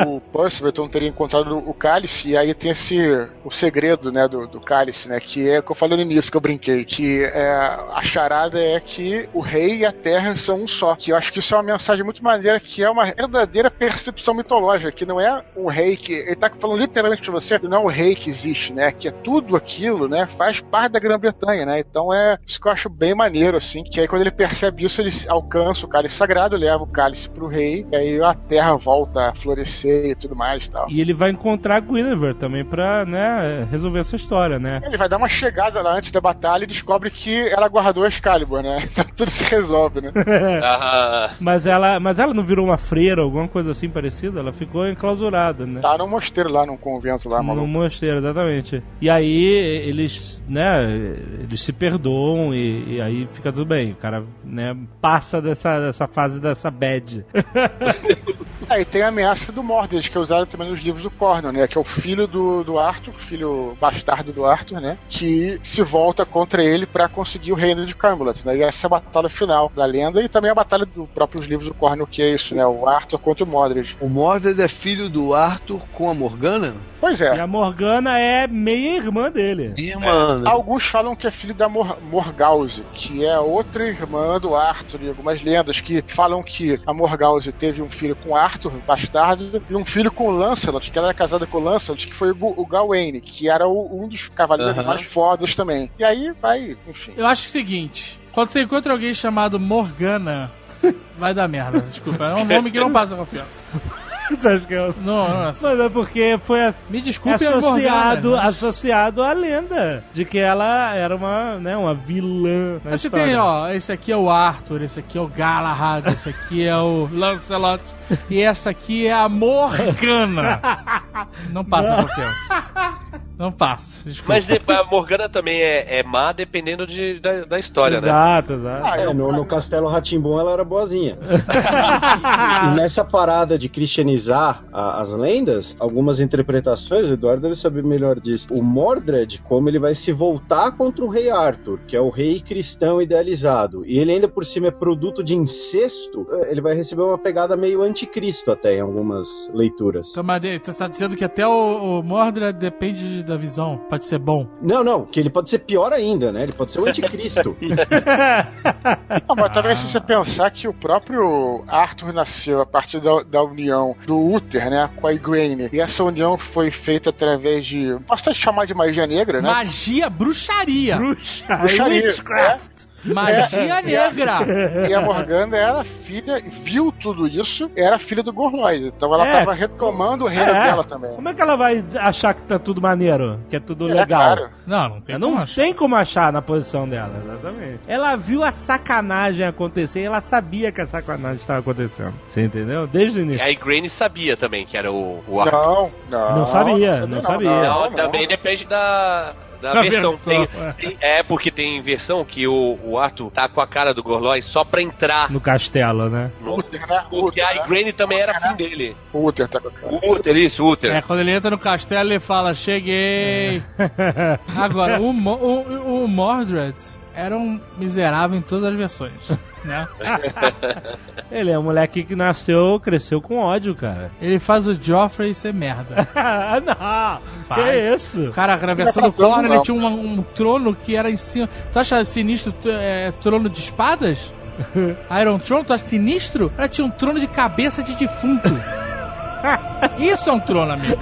o Percival então teria encontrado o cálice, e aí tem esse o segredo, né, do, do cálice, né, que é o que eu falei no início, que eu brinquei, que é, a charada é que o rei e a terra são um só, que eu acho que isso é uma mensagem muito maneira, que é uma verdadeira percepção mitológica, que não é o rei que, ele tá falando literalmente pra você, que não é o rei que existe, né, que é tudo aquilo, né, faz parte da Grã-Bretanha, né, então é isso que eu acho bem maneiro, assim, que aí quando ele percebe isso, ele alcança o cálice sagrado, leva o cálice pro rei, e aí a terra volta a florescer e tudo mais e tal. E ele vai encontrar a Guinevere também pra, né, resolver essa história, né? Ele vai dar uma chegada lá antes da batalha e descobre que ela guardou a Excalibur, né? (laughs) Então tudo se resolve, né? (laughs) Ah, Mas ela, mas ela não virou uma freira, alguma coisa assim parecida? Ela ficou enclausurada, né? Tá no mosteiro lá, num convento lá, no maluco. mosteiro, exatamente. E aí eles, né, eles se perdoam e, e aí fica tudo bem. O cara, né, passa dessa, dessa fase dessa bad. (laughs) Aí tem a ameaça do Mordred, que é usada também nos livros do Cornel, né? Que é o filho do, do Arthur, filho bastardo do Arthur, né? Que se volta contra ele pra conseguir o reino de Camelot, né? E essa é a batalha final da lenda e também a batalha dos próprios livros do Cornel, que é isso, né? O Arthur contra o Mordred. O Mordred é filho do Arthur com a Morgana? Pois E é. a Morgana é meia irmã dele. Irmã. né? Alguns falam que é filho da Mor Morgause, que é outra irmã do Arthur, e algumas lendas que falam que a Morgause teve um filho com Arthur, bastardo, e um filho com Lancelot, que ela era casada com Lancelot, que foi o, Gawain, que era o- um dos cavaleiros Aham. mais fodas também. E aí vai, enfim. Eu acho o seguinte: quando você encontra alguém chamado Morgana, (laughs) vai dar merda. Desculpa, é um nome que não passa confiança. (laughs) Você. Não, nossa. Mas é porque foi a- Me desculpe, associado, Morgana. associado à lenda de que ela era uma, né, uma vilã. Na Mas você história. tem, ó, esse aqui é o Arthur, esse aqui é o Galahad, esse aqui é o (laughs) Lancelot e essa aqui é a Morgana. (laughs) Não passa confiança. Não passa, desculpa. mas de- a Morgana também é, é má dependendo de, da, da história, né? Exato, exato. Ah, É, no, no Castelo Ratimbom ela era boazinha. e nessa parada de a- as lendas, algumas interpretações, o Eduardo deve saber melhor disso. O Mordred, como ele vai se voltar contra o rei Arthur, que é o rei cristão idealizado, e ele ainda por cima é produto de incesto, eh, ele vai receber uma pegada meio anticristo até em algumas leituras. Então, mas você está dizendo que até o, o Mordred depende da visão, pode ser bom. Não, não, que ele pode ser pior ainda, né? Ele pode ser o anticristo. (laughs) Não, mas também se você pensar que o próprio Arthur nasceu a partir da, da união do Uther, né, com a Igraine, e essa união foi feita através de, posso até chamar de magia negra, né? Magia, bruxaria. Bruxa, Bruxaria, witchcraft. Magia negra. E a Morgana era filha, viu tudo isso, era filha do Gorlois. Então ela É. tava retomando o reino É. dela também. Como é que ela vai achar que tá tudo maneiro? Que é tudo É legal? claro. Não, não tem não como achar. tem como achar na posição dela, exatamente. Ela viu a sacanagem acontecer e ela sabia que a sacanagem estava acontecendo. Você entendeu? Desde o E início. a Igraine sabia também que era o, o Arthur. Não, não. Não sabia, não sabia. Não, não, também não. depende da, versão. versão, Tem- tem- é, porque tem versão que o, o Arthur tá com a cara do Gorlois só pra entrar. No castelo, né? No, Uther, né? porque Uther, a né? Igraine também era fim dele. O Uther tá com a cara. O Uther, isso, o Uther. É, quando ele entra no castelo, ele fala, cheguei. Agora, o, Mo- o, o Mordred era um miserável em todas as versões, né? (laughs) Ele é um moleque que nasceu, cresceu com ódio, cara. Ele faz o Joffrey ser merda. (laughs) Ah, não! Faz. Que isso? Cara, na versão é do Corner, ele tinha um, um trono que era em cima... Tu acha sinistro é, trono de espadas? (laughs) Iron Throne, tu acha sinistro? Ela tinha um trono de cabeça de defunto. Isso é um trono, amigo.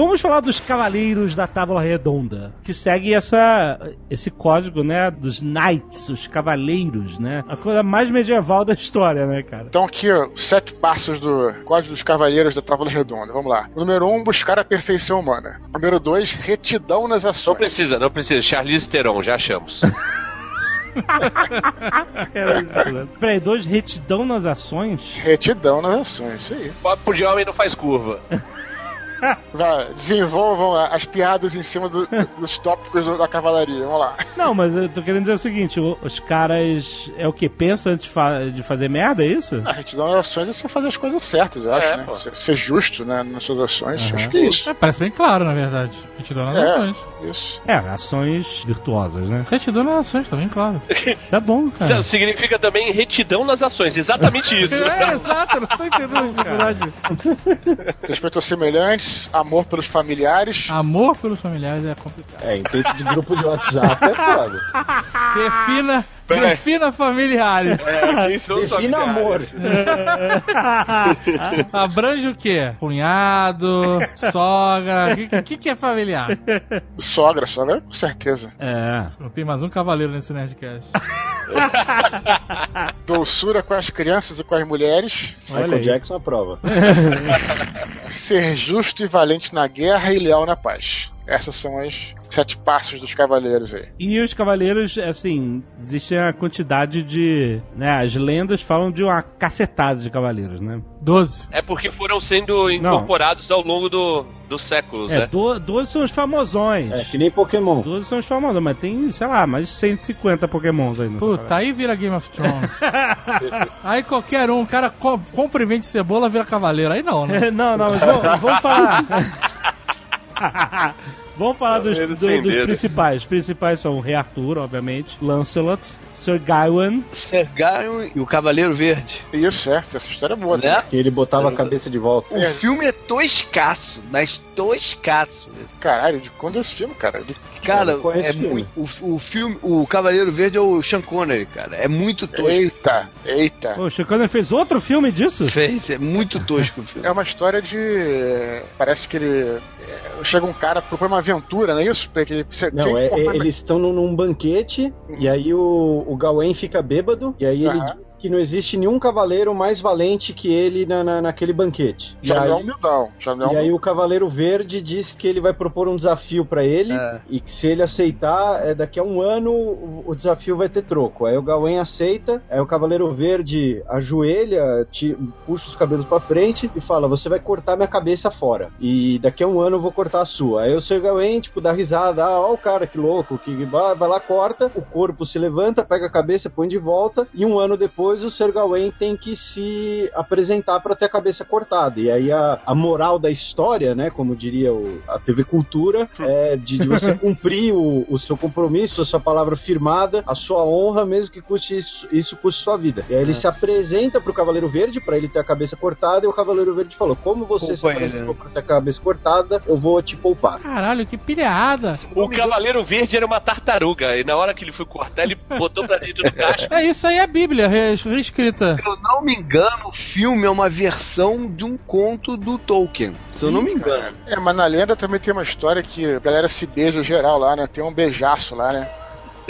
Vamos falar dos Cavaleiros da Távola Redonda, que segue essa, esse código, né, dos Knights, os Cavaleiros, né? A coisa mais medieval da história, né, cara? Então aqui, ó, sete passos do Código dos Cavaleiros da Távola Redonda. Vamos lá. Número um, buscar a perfeição humana. Número dois, retidão nas Não ações. precisa, não precisa. Charlize Theron, já achamos. (laughs) Peraí, dois retidão nas ações? Retidão nas ações, isso aí. Papo de homem não faz curva. (laughs) Vai, desenvolvam as piadas em cima do- dos tópicos da cavalaria. Vamos lá. Não, mas eu tô querendo dizer o seguinte: os caras é o que? Pensa antes fa- de fazer merda, é isso? A retidão nas ações é você fazer as coisas certas, eu acho, É, né? pô. Ser, justo né, nas suas ações. Acho que é isso. É, parece bem claro, na verdade. Retidão nas É. ações. Isso. É, ações virtuosas, né? Retidão nas ações, tá bem claro. (laughs) Tá bom, cara. Significa também retidão nas ações, exatamente isso. (laughs) É, exato, não tô entendendo a dificuldade. Respeito aos semelhantes, amor pelos familiares. Amor pelos familiares é complicado. É, em de grupo de WhatsApp é foda. (laughs) Defina, Peraí. defina familiares. É, quem são Defina amor. (laughs) Abrange o quê? Cunhado, sogra. O que, que, que é familiar? Sogra, sogra, com certeza. É. Não tem mais um cavaleiro nesse Nerdcast. (laughs) Doçura com as crianças e com as mulheres. Olha Michael aí. Jackson aprova. (laughs) Ser justo e valente na guerra e leal na paz. Essas são as sete passos dos cavaleiros aí. E os cavaleiros, assim, existe a quantidade de. Né, as lendas falam de uma cacetada de cavaleiros, né? Doze. É porque foram sendo incorporados ao longo do, dos séculos, É, né? do, 12 são os famosões. É, que nem Pokémon. 12 são os famosos, mas tem, sei lá, mais de 150 pokémons aí nessa Puta, aí vira Game of Thrones. aí qualquer um, o cara co compra e vende cebola, vira cavaleiro. Aí não, né? (laughs) Não, não, mas vamos, vamos falar. (laughs) vamos falar dos, do- dos principais. Os principais são o Rei Arthur, obviamente, Lancelot, Sir Gawain. Ser Gaio e o Cavaleiro Verde. Isso, é. Essa história é boa. Né? Que ele botava a cabeça de volta. O filme é toscaço, mas toscaço. Caralho, de quando é esse filme, cara? De- Cara, é filme. muito. O, o filme, o Cavaleiro Verde é o Sean Connery, cara. É muito tosco. Eita, eita. Pô, o Sean Connery fez outro filme disso? Fez, é muito tosco o filme. É uma história de. Parece que ele. é, Chega um cara, propõe uma aventura, não é isso? Pra que ele. Não, é, é- eles estão num, num banquete e aí o, o Gawain fica bêbado e aí ele Aham. diz que não existe nenhum cavaleiro mais valente que ele na, na- naquele banquete. E Já não é aí, humildão. Já não e aí o Cavaleiro Verde diz que ele vai propor um desafio pra ele É. e que se ele aceitar, é, daqui a um ano o, o desafio vai ter troco. Aí o Gawain aceita, aí o Cavaleiro Verde ajoelha, ti- puxa os cabelos pra frente e fala: Você vai cortar minha cabeça fora. E daqui a um ano eu vou cortar a sua. Aí o Sir Gawain, tipo, dá risada: Ah, ó o cara que louco, que vai, vai lá, corta, o corpo se levanta, pega a cabeça, põe de volta, e um ano depois o Sir Gawain tem que se apresentar pra ter a cabeça cortada. E aí a, a moral da história, né, como diria o- a TV Cultura, é de, de você (laughs) cumprir o, o seu compromisso, a sua palavra firmada, a sua honra, mesmo que custe isso, isso custe sua vida. E aí ele se apresenta pro Cavaleiro Verde pra ele ter a cabeça cortada, e o Cavaleiro Verde falou: Como você se Poupa apresentou né? pra ter a cabeça cortada, eu vou te poupar. Caralho, que pilhada. O Cavaleiro Verde era uma tartaruga, e na hora que ele foi cortar, ele botou pra dentro do (laughs) caixa. É isso aí, é a Bíblia reescrita. Se eu não me engano, o filme é uma versão de um conto do Tolkien. Se eu não me engano. É, mas na lenda também tem uma história que a galera se beija geral lá, né? Tem um beijaço lá, né?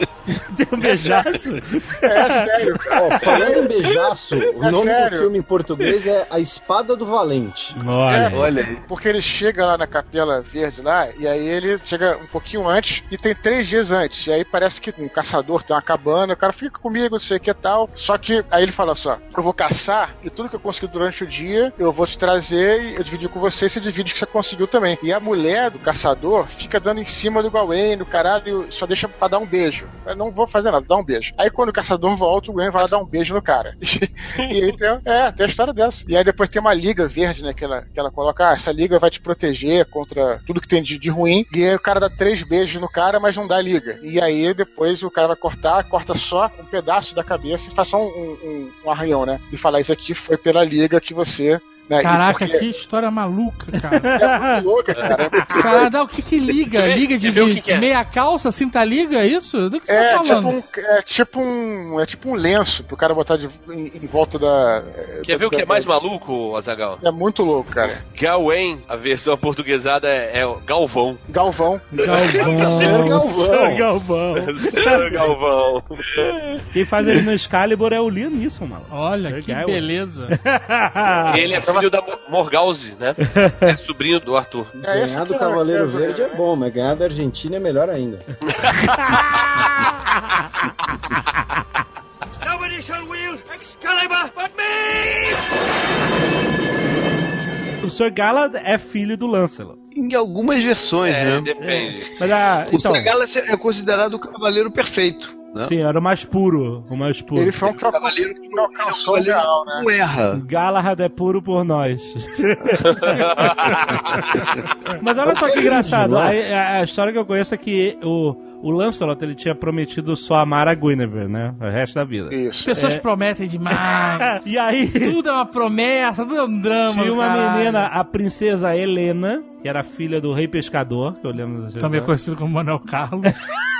(laughs) Tem um beijaço. É sério, cara. Ó, falando em beijaço, o É nome sério? do filme em português é A Espada do Valente. Olha. Olha aí. Porque ele chega lá na Capela Verde lá, e aí ele chega um pouquinho antes e tem três dias antes. E aí parece que um caçador tem uma cabana, o cara fica comigo, não sei o que tal. Só que aí ele fala só: eu vou caçar e tudo que eu conseguir durante o dia eu vou te trazer e eu dividir com você e você divide o que você conseguiu também. E a mulher do caçador fica dando em cima do Gawain, do caralho, só deixa pra dar um beijo. Eu não vou fazer nada, dá um beijo. Aí quando o caçador volta, o Gawain vai lá dar um beijo no cara. (laughs) e aí tem, é, tem a história dessa. E aí depois tem uma liga verde, né, que ela, que ela coloca, ah, essa liga vai te proteger contra tudo que tem de, de ruim. E aí o cara dá três beijos no cara, mas não dá liga. E aí depois o cara vai cortar, corta só um pedaço da cabeça e faz só um, um, um arranhão, né? E falar, isso aqui foi pela liga que você... Né, Caraca, porque que história maluca, cara. (laughs) É muito louca, cara. É muito o que que liga? Liga de, de que que é. meia calça, cinta liga, é isso? Do que você É tá tipo, falando? um, é tipo um. É tipo um lenço pro cara botar de- em, em volta da. Quer ver o que é da- mais maluco, Azagal? É muito louco, cara. Gawain, a versão (laughs) portuguesada é, é Galvão. Galvão. Galvão. (laughs) Sir Galvão. Galvão. Quem faz ele no Excalibur é o Liam Neeson, mano. Olha, Sir que Gawain. beleza. Ele é filho da Morgause, né? (laughs) É sobrinho do Arthur. É, ganhar do é- Cavaleiro é- Verde é bom, mas ganhar da Argentina é melhor ainda. (laughs) O Sir Galahad é filho do Lancelot. Em algumas versões, É, né? depende. Mas a, O então, Sir Galahad é considerado o cavaleiro perfeito. Né? sim, era o mais puro, o mais puro. Ele foi um cavaleiro que não, cavaleiro real, né? não erra. Galahad é puro por nós. (laughs) Mas olha só que engraçado. A, a- a história que eu conheço é que o, o Lancelot ele tinha prometido só amar a Guinevere, né? O resto da vida. As Isso. pessoas É. prometem demais. (laughs) E aí tudo é uma promessa, tudo é um drama. tinha uma caralho. menina, a princesa Helena, que era filha do rei pescador, que eu lembro Também história. conhecido como Manuel Carlos. (laughs)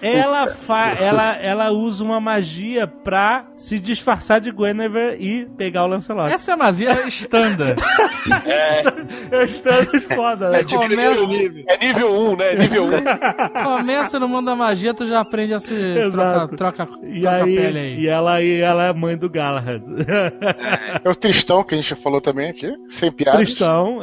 Ela, fa ela, ela usa uma magia pra se disfarçar de Guinevere e pegar o Lancelot. Essa é a magia standard. (laughs) É estamos foda, né? É de primeiro nível. É nível 1, né? Nível 1. Começa no mundo da magia, tu já aprende a se Exato. troca, troca, E troca aí, pele aí. e ela, e ela é mãe do Galahad. É o Tristão que a gente já falou também aqui, sem piadas. Cristão.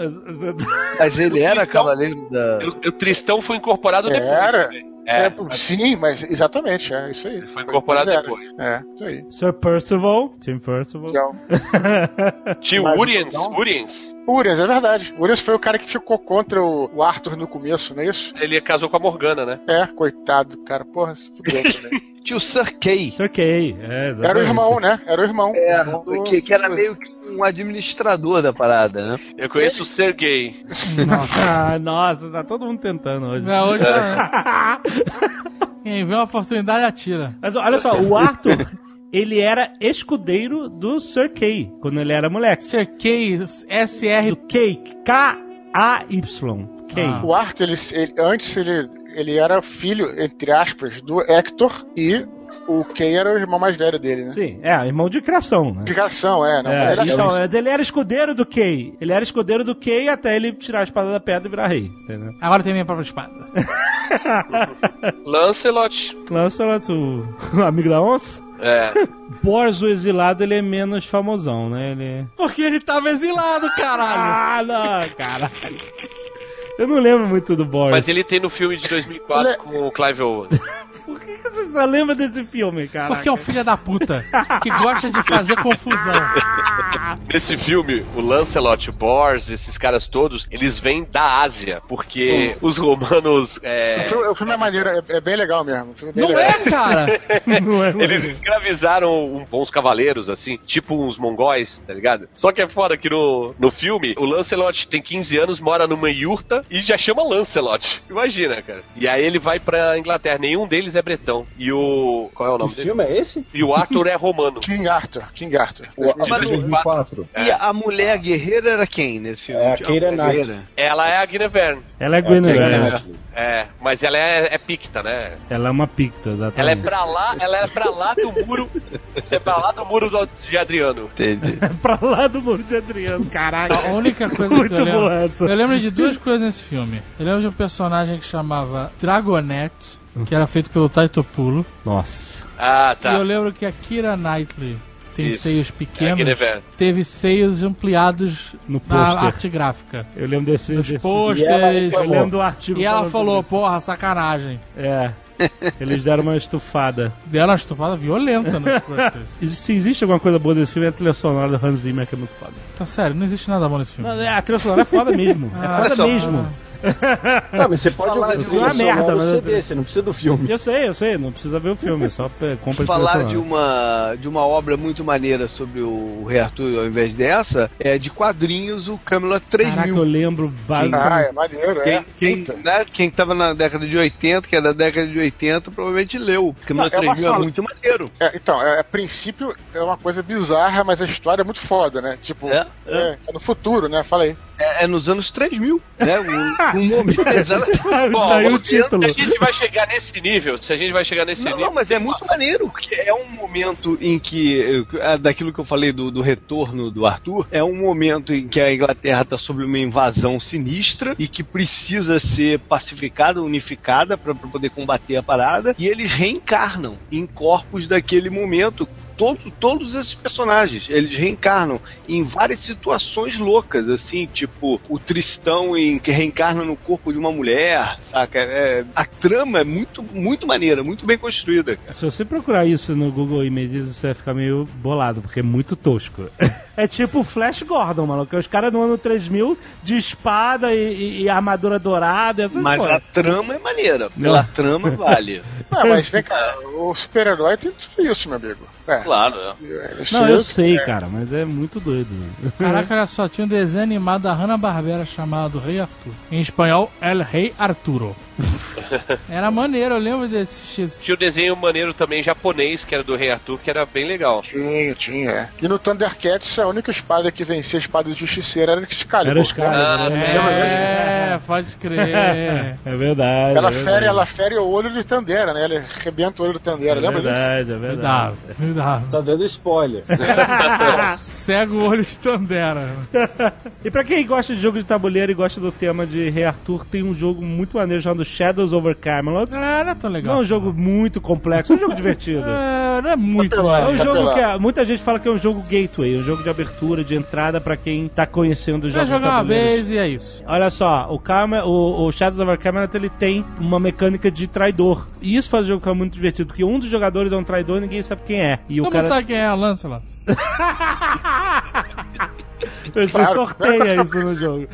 Mas ele era cavaleiro da. O, o Tristão foi incorporado depois. Era. também. É, É, sim, mas exatamente, é isso aí. foi incorporado Pois era. depois. É, isso aí. Sir Percival. Tim Percival. (laughs) Mas o Uriens. então- Uriens. Urias, é verdade. Urias foi o cara que ficou contra o, o Arthur no começo, não é isso? Ele casou com a Morgana, né? É, coitado, cara. Porra, se fudeu também. Tinha o Sir Kay. Sir Kay. É, exatamente. Era o irmão, né? Era o irmão. É, Irmão do- que, que era meio que um administrador da parada, né? Eu conheço o Sergei. (laughs) Ah, nossa, tá todo mundo tentando hoje. Não, hoje tá... (laughs) Quem vê uma oportunidade atira. Mas olha só, o Arthur, ele era escudeiro do Sir Kay, quando ele era moleque. Sir K, Do SR. Kay, K-A-Y. Kay. Ah. O Arthur, ele, ele- antes ele, ele era filho, entre aspas, do Hector e o Kay era o irmão mais velho dele, né? Sim, é, irmão de criação, né? Explicação, é. Não, mas É, ele então, achava- ele era escudeiro do Kay. Ele era escudeiro do Kay até ele tirar a espada da pedra e virar rei. Entendeu? Agora tem minha própria espada. (laughs) Lancelot. Lancelot, o amigo da onça. É. (laughs) Bors, o exilado, ele é menos famosão, né? Ele... Porque ele tava exilado, caralho. Ah, não, caralho. Eu não lembro muito do Boris. Mas ele tem no filme de 2004 Ele- com o Clive Owen. (laughs) Por que você só lembra desse filme, cara? Porque é um filho da puta que gosta de fazer confusão. (laughs) Nesse filme, o Lancelot, o Bors, esses caras todos, eles vêm da Ásia, porque os romanos. é, O filme, o filme é maneiro, é, é bem legal mesmo. O filme é bem Não legal. é, cara? (laughs) Não é, Eles escravizaram uns cavaleiros, assim, tipo uns mongóis, tá ligado? Só que é foda que no, no filme, o Lancelot tem 15 anos, mora numa yurta e já chama Lancelot. Imagina, cara. E aí ele vai pra Inglaterra. Nenhum deles é bretão. E o. Qual é o Que nome dele? filme é esse? E o Arthur é romano. King Arthur, King Arthur. O De 2004. 2004. E a mulher guerreira era quem nesse filme? É a Keira Knight. Ela é a Guinevere. Ela é Guinevere. Né? Knightley. É, mas ela é, é picta, né? Ela é uma picta, exatamente. Ela é pra lá, ela é pra lá do muro. (laughs) É pra lá do muro do- de Adriano. Entendi. (laughs) pra lá do muro de Adriano, caralho. A única coisa Muito que eu lembro. boa essa. Eu lembro de duas coisas nesse filme. Eu lembro de um personagem que chamava Dragonette, que era feito pelo Taito Pulo. Nossa. Ah, tá. E eu lembro que a Kira Knightley tem Isso. seios É pequenos. Guinevere. teve seios ampliados No na arte gráfica. Eu lembro desse. Nos desse... pôsteres. Eu lembro do artigo. E ela falou, sobre porra, sacanagem. É. (laughs) Eles deram uma estufada. Deram uma estufada violenta. (laughs) Existe- Se existe alguma coisa boa desse filme, é a trilha sonora do Hans Zimmer, que é muito foda. Tá sério, não existe nada bom nesse filme. Não, é, a trilha sonora é foda mesmo. (laughs) É Ah, foda olha só. mesmo. Ah, (laughs) mas você pode Falar ouvir de uma merda, mas- CD, você não precisa do filme. Eu sei, eu sei, não precisa ver o filme, só pe- compra a Falar de uma, de uma obra muito maneira sobre o Rei Arthur ao invés dessa, é de quadrinhos o Camelot Caraca, 3000. eu lembro Ah, basicamente. é maneiro, Quem, é. quem, né, quem tava na década de 80, que é da década de 80, provavelmente leu. Camelot Não, é uma 3000 é sala- muito maneiro. É, então, é, a princípio é uma coisa bizarra, mas a história é muito foda, né? Tipo, É, é, é no futuro, né? Fala aí. É, é nos anos 3000, né? Um, um momento (laughs) exato. Bom, Daí o título. Se a gente vai chegar nesse nível, se a gente vai chegar nesse Não, nível. não, mas é muito maneiro, porque é um momento em que, eh, daquilo que eu falei do, do retorno do Arthur, é um momento em que a Inglaterra está sob uma invasão sinistra e que precisa ser pacificada, unificada para poder combater a parada, e eles reencarnam em corpos daquele momento todo, todos esses personagens. Eles reencarnam em várias situações loucas, assim, tipo o Tristão em, que reencarna no corpo de uma mulher, saca? É, a trama é muito, muito maneira, muito bem construída. Cara. Se você procurar isso no Google Images, você vai ficar meio bolado, porque é muito tosco. (laughs) é tipo Flash Gordon, mano, que é os caras no ano 3000 de espada e, e, e armadura dourada. Essas Mas porra. a trama é maneira. Pela trama vale. (laughs) Ah, mas vem cá, o super-herói tem tudo isso, meu amigo. É. Claro, né? Ele Não, eu sei, é. cara, mas é muito doido. (laughs) Caraca, olha só, tinha um desenho animado da Hanna-Barbera chamado Rei Arthur. Em espanhol, El Rei Arturo. Era maneiro, eu lembro de assistir esse. Tinha o desenho maneiro também japonês, que era do Rei Arthur, que era bem legal. Tinha, tinha. é. E no Thundercats, a única espada que vencia a espada do Justiceiro era Excalibur. Era caras. Ah, né? É, pode crer. (laughs) É verdade. Ela é fere, verdade. ela fere o olho de Tandera, né? Ela arrebenta o olho de Tandera, É lembra disso? verdade, é Me verdade. me dava. Tá dando spoiler. (laughs) Cega o olho de Tandera. (laughs) E pra quem gosta de jogo de tabuleiro e gosta do tema de Rei Arthur, tem um jogo muito maneiro chamado Shadows over Camelot. É, não é tão Não legal. é um jogo muito complexo, é um jogo divertido. (laughs) É, não é muito, Papelão. É um jogo que a- muita gente fala que é um jogo gateway, um jogo de abertura, de entrada pra quem tá conhecendo os jogos de jogar uma vez e é isso. Olha só, o, Carme- o, o Shadows over Camelot ele tem uma mecânica de traidor. E isso faz o jogo ficar muito divertido, porque um dos jogadores é um traidor e ninguém sabe quem é. E o Todo cara. mundo sabe quem é a Lancelot. (laughs) Você Claro. sorteia isso no jogo.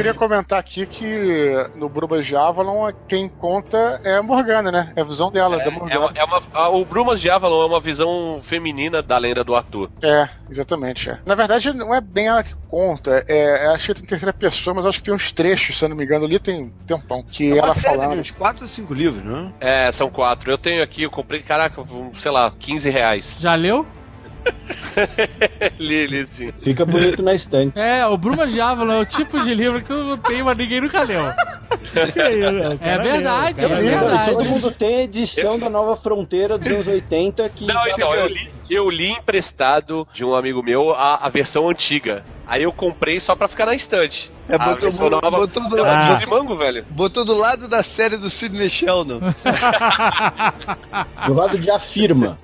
Queria comentar aqui que no Brubas de Avalon, quem conta é a Morgana, né? É a visão dela, da É Morgana. uma, é uma- a- o Brumas de Avalon é uma visão feminina da lenda do Arthur. É, exatamente. é. Na verdade, não é bem ela que conta. É, é, acho que tem terceira pessoa, mas acho que tem uns trechos, se eu não me engano, ali tem um tempão. Que É uma ela série falando. de uns 4 ou 5 livros, né? É, são quatro. Eu tenho aqui, eu comprei, caraca, sei lá, 15 reais. Já leu? (laughs) (laughs) li, li sim. Fica bonito na estante. É, o Bruma de Avalon é o tipo de livro que eu não tenho, mas ninguém nunca leu. (laughs) É verdade, é Todo verdade. mundo tem a edição da Nova Fronteira dos anos 80 que. Não, então, eu li, eu li emprestado de um amigo meu a, a versão antiga. Aí eu comprei só pra ficar na estante. É, a botou- nova botou do lado. livro de mango, velho. Botou do lado da série do Sidney Sheldon. Do lado de afirma.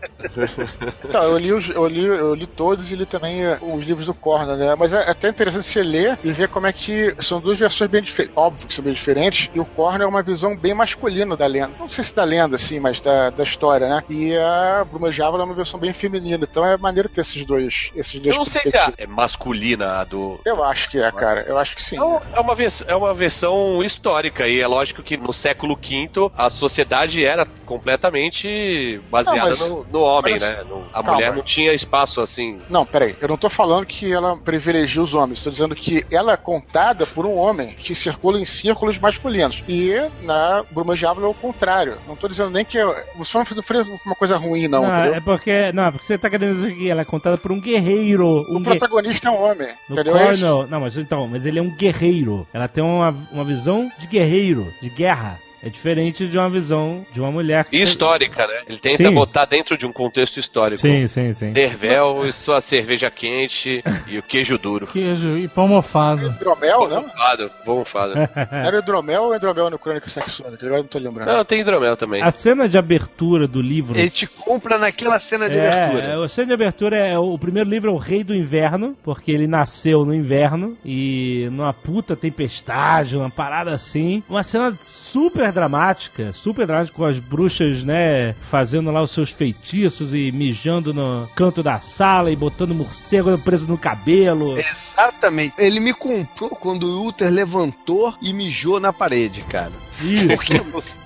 Então, eu li, eu, li, eu li todos e li também eh, os livros do Corner, né? Mas é até interessante você ler e ver como é que são duas versões bem diferentes. Óbvio que são bem diferentes. E o Corner é uma visão bem masculina da lenda. Não sei se da lenda, assim, mas da, da história, né? E a Bruma Java é uma versão bem feminina. Então é maneiro ter esses dois. Esses dois Eu não sei se é, é masculina a do. Eu acho que é, cara. Eu acho que sim. Não, é uma, vers- é uma versão histórica e é lógico que no século V a sociedade era completamente baseada Não, mas- no, no homem, mas- né? No- a Calma. mulher não tinha espaço assim. Não, peraí. Eu não tô falando que ela privilegia os homens. Tô dizendo que ela é contada por um homem que circula em círculos masculinos. E na Bruma Diablo é o contrário. Não tô dizendo nem que. O som não foi uma coisa ruim, não, Não, entendeu? é porque. Não, é porque você tá querendo dizer que ela é contada por um guerreiro. Um O gue- protagonista é um homem. No entendeu? É isso? Cornell. Não, mas então, mas ele é um guerreiro. Ela tem uma, uma visão de guerreiro, de guerra. É diferente de uma visão de uma mulher. que- Histórica, né? Ele tenta Sim. botar dentro de um contexto histórico. Sim, sim, sim. Dervel e sua cerveja quente e o queijo duro. Queijo e pão mofado. Hidromel, não? Bonfado, bonfado. (laughs) Era hidromel ou hidromel no Crônica Saxônica? Agora eu não tô lembrando. Não, tem hidromel também. A cena de abertura do livro. Ele te compra naquela cena de É, abertura. a cena de abertura é o primeiro livro é o Rei do Inverno, porque ele nasceu no inverno e numa puta tempestade, uma parada assim. Uma cena super dramática, super dramática, com as bruxas, né, fazendo lá os seus feitiços e mijando no canto da sala e botando morcego preso no cabelo. Exatamente. Ele me comprou quando o Uther levantou e mijou na parede, cara. Isso. Porque,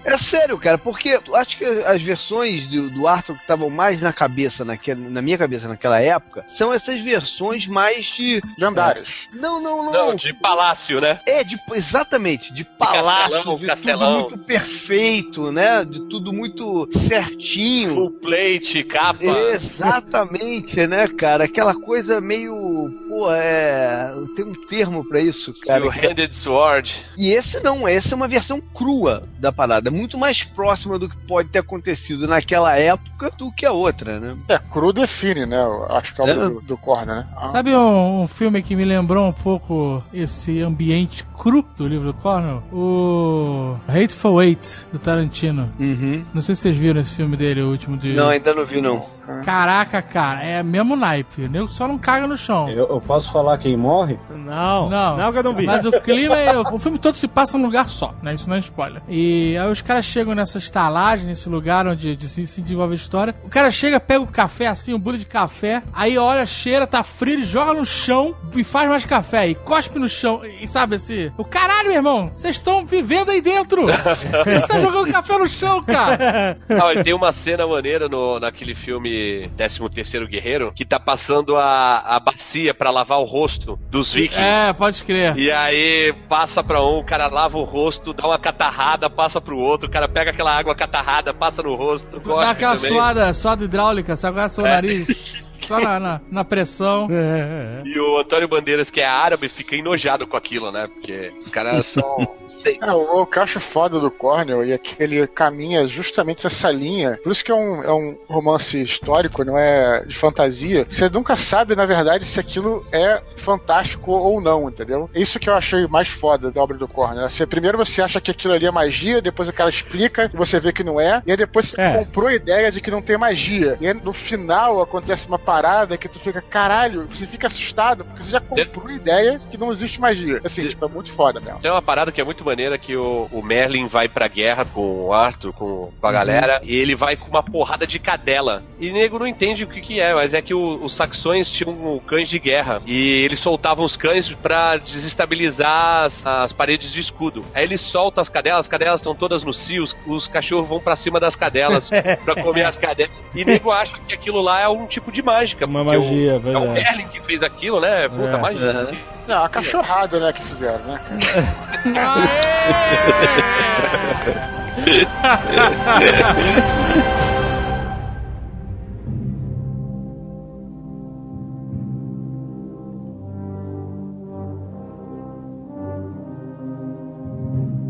é sério, cara, porque eu acho que as versões do, do Arthur que estavam mais na cabeça, naquela, na minha cabeça naquela época, são essas versões mais de. Lendários. Não, não, não. Não, de palácio, né? É, de, exatamente, de palácio, castelão, de castelão. tudo muito perfeito, né? De tudo muito certinho. Full plate, capa. Exatamente, né, cara? Aquela coisa meio, pô, é, tem um termo pra isso, cara. o que- Handed Sword. E esse não, essa é uma versão crua da parada, muito mais próxima do que pode ter acontecido naquela época do que a outra, né? É, cru define, né? Acho que é o É. do, do Corner, né? Ah, Sabe um, um filme que me lembrou um pouco esse ambiente cru do livro do Cornell? O Hateful Eight, do Tarantino. Uhum. Não sei se vocês viram esse filme dele, o último de... Não, ainda não vi, não. Caraca, cara, é mesmo naipe. O nego só não caga no chão. Eu, eu posso falar quem morre? Não, Não, não que eu não vi. Mas o (laughs) clima é. O filme todo se passa num lugar só, né? Isso não é spoiler. E aí os caras chegam nessa estalagem, nesse lugar onde de se, se desenvolve a história. O cara chega, pega o café assim, um bule de café, aí olha, cheira, tá frio, ele joga no chão e faz mais café. E cospe no chão. E sabe assim? O caralho, meu irmão, vocês estão vivendo aí dentro! Você tá jogando café no chão, cara! (laughs) Não, mas tem uma cena maneira no, naquele filme 13 Terceiro Guerreiro que tá passando a, a bacia pra lavar o rosto dos vikings. É, pode crer. E aí passa pra um, o cara lava o rosto, dá uma catarrada, passa pro outro, o cara pega aquela água catarrada, passa no rosto, Dá aquela também. suada, suada hidráulica, sabe? Agora seu nariz. (laughs) Só na, na, na pressão. É, é. E o Antônio Bandeiras, que é árabe, fica enojado com aquilo, né? Porque os caras são. sei. (laughs) É, o, o que eu acho foda do Cornell e é que ele caminha justamente essa linha. Por isso que é um, é um romance histórico, não é de fantasia. Você nunca sabe, na verdade, se aquilo é fantástico ou não, entendeu? Isso que eu achei mais foda da obra do Cornell. Você, primeiro você acha que aquilo ali é magia, depois o cara explica e você vê que não é, e aí depois você É. comprou a ideia de que não tem magia. E aí no final acontece uma parada que tu fica, caralho, você fica assustado, porque você já comprou a ideia de que não existe magia. Assim, tipo, é muito foda mesmo. Tem uma parada que é muito maneira que o, o Merlin vai pra guerra com o Arthur, com, com a galera, e ele vai com uma porrada de cadela. E nego não entende o que, que é, mas é que o- os saxões tinham cães de guerra. E eles soltavam os cães pra desestabilizar as, as paredes de escudo. Aí ele solta as cadelas, as cadelas estão todas no cio, os, os cachorros vão pra cima das cadelas (laughs) pra comer as cadelas. E nego acha que aquilo lá é um tipo de mágica. Uma porque o- magia, É o. Merlin que fez aquilo, né? Puta, É. magia. Não, a cachorrada, né, que fizeram, né? (laughs)